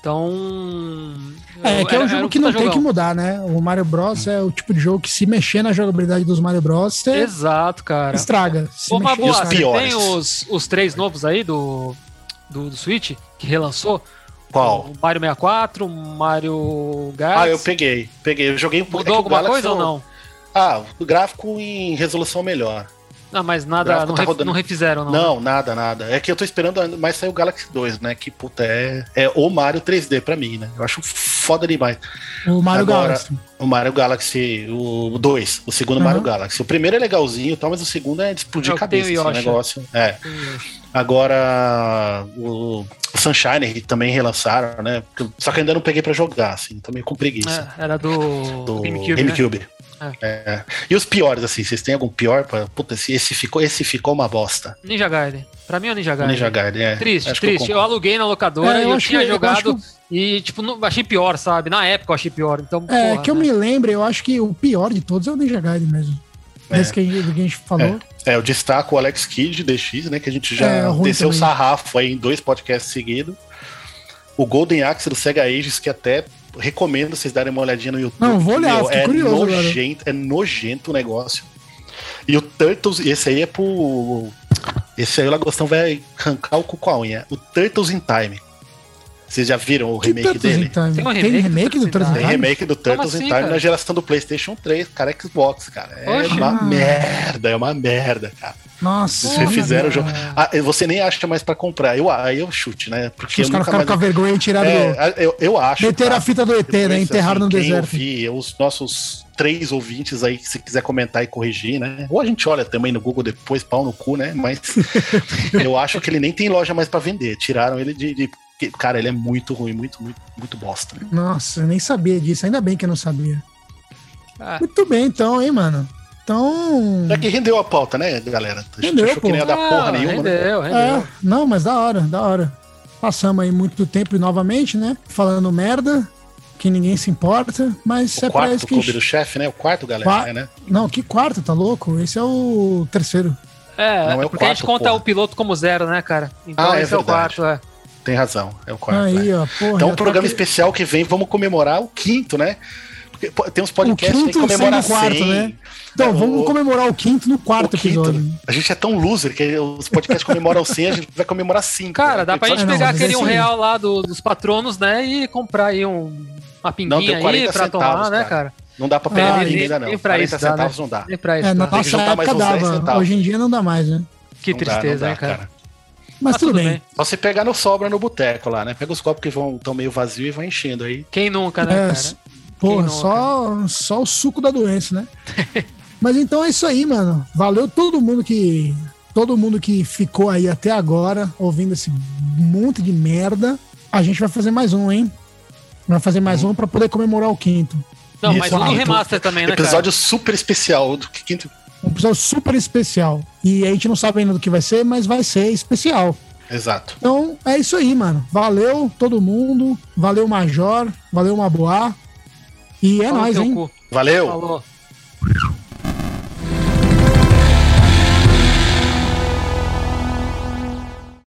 Então. É, é que é um jogo que não tem que mudar, né? O Mario Bros. é o tipo de jogo que, se mexer na jogabilidade dos Mario Bros. Você Exato, cara. Estraga. Se Ô, mexer, boa, você tem os, os três novos aí do, do, do Switch que relançou? Qual? O Mario 64, Mario Galaxy. Ah, eu peguei. Peguei. Eu joguei um pouco. Mudou é alguma coisa ou não? Ah, o gráfico em resolução melhor. Não, mas nada, não, tá ref, não, refizeram, não. Não, nada, nada. É que eu tô esperando mais sair o Galaxy 2, né? Que, puta, é, é o Mario 3D pra mim, né? Eu acho foda demais. O Mario Agora, Galaxy. O Mario Galaxy, o 2, o segundo uhum. Mario Galaxy. O primeiro é legalzinho, tal, mas o segundo é de explodir é cabeça, esse negócio. É. Agora, o Sunshine também relançaram, né? Só que ainda não peguei pra jogar, assim, tô meio com preguiça. É, era do, do GameCube. GameCube. Né? É. é. E os piores, assim, vocês têm algum pior? Pra... Puta, esse, esse, ficou, esse ficou uma bosta. Ninja Gaiden. Pra mim é o Ninja Gaiden. Ninja Gaiden, é. Triste, acho triste. Eu, eu, aluguei na locadora é, eu e eu tinha que, jogado eu e, tipo, não, achei pior, sabe? Na época eu achei pior. Então, é, porra, que eu né? me lembro, eu acho que o pior de todos é o Ninja Gaiden mesmo. É. Esse que a gente, que a gente falou. É. é, eu destaco o Alex Kidd DX, né? Que a gente já é, desceu o sarrafo aí em dois podcasts seguidos. O Golden Axe do Sega Ages, que até recomendo vocês darem uma olhadinha no YouTube. Não, vou olhar, meu, é curioso nojento, agora. É nojento o negócio. E o Turtles, esse aí é pro. Esse aí o Lagostão vai arrancar o cu com a unha. O Turtles in Time. Vocês já viram o que remake dele? Tem, um remake, Tem remake do Turtles in Time? Tem remake do Turtles assim, in Time cara? na geração do PlayStation 3, cara, Xbox, cara. É Oxe, uma merda, é uma merda, cara. Nossa. Vocês fizeram o jogo. Ah, você nem acha mais pra comprar. Eu, aí eu chute, né? Porque os caras ficaram mais... com a vergonha e tiraram. É, eu, eu acho. Meteram tá? a fita do ET, né? Enterraram assim, no deserto. Vi, os nossos três ouvintes aí, que se quiser comentar e corrigir, né? Ou a gente olha também no Google depois, pau no cu, né? Mas eu acho que ele nem tem loja mais para vender. Tiraram ele de, de, Cara, ele é muito ruim, muito, muito, muito bosta. Nossa, eu nem sabia disso. Ainda bem que eu não sabia. Ah. Muito bem, então, hein, mano. Então. É que rendeu a pauta, né, galera? A gente rendeu, achou pô. que nem ia dar porra ah, nenhuma. Né? Rendeu, né? rendeu. É, não, mas da hora, da hora. Passamos aí muito tempo novamente, né? Falando merda, que ninguém se importa, mas o é quarto pra clube que... do chefe, né? O quarto, galera, Qua... né? Não, que quarto, tá louco? Esse é o terceiro. É, não, é, é porque quarto, a gente conta porra. o piloto como zero, né, cara? Então ah, é esse é, é o quarto, é. Tem razão, é o quarto. Aí, é. ó, porra, então, um programa especial que vem, vamos comemorar o quinto, né? Porque tem uns podcasts que comemoram quarto, 100, né? Então, vamos o, comemorar o quinto no quarto quinto, episódio. A gente é tão loser que os podcasts comemoram 100, a gente vai comemorar 5. Cara, né? dá pra gente é, pegar não, aquele um real lá do, dos patronos, né? E comprar aí um, uma pinguinha não, aí pra centavos, tomar, né, cara? Não dá pra pegar ah, ainda, não. Nem pra 40 isso centavos dá, né? não dá. Nem pra isso, é, na nossa época dava. Hoje em dia não dá mais, né? Que não tristeza, dá, né, cara? cara. Mas, Mas tudo, tudo bem. bem. Só você pegar no sobra no boteco lá, né? Pega os copos que vão tão meio vazios e vai enchendo aí. Quem nunca, né, é, cara? Porra, só, só o suco da doença, né? Mas então é isso aí, mano. Valeu todo mundo que. Todo mundo que ficou aí até agora ouvindo esse monte de merda. A gente vai fazer mais um, hein? Vai fazer mais um para poder comemorar o quinto. Não, mais um remaster também, né? Episódio cara? super especial do quinto. Um episódio super especial. E a gente não sabe ainda do que vai ser, mas vai ser especial. Exato. Então é isso aí, mano. Valeu todo mundo. Valeu, Major. Valeu, Maboá. E é nóis, hein? Valeu. Falou.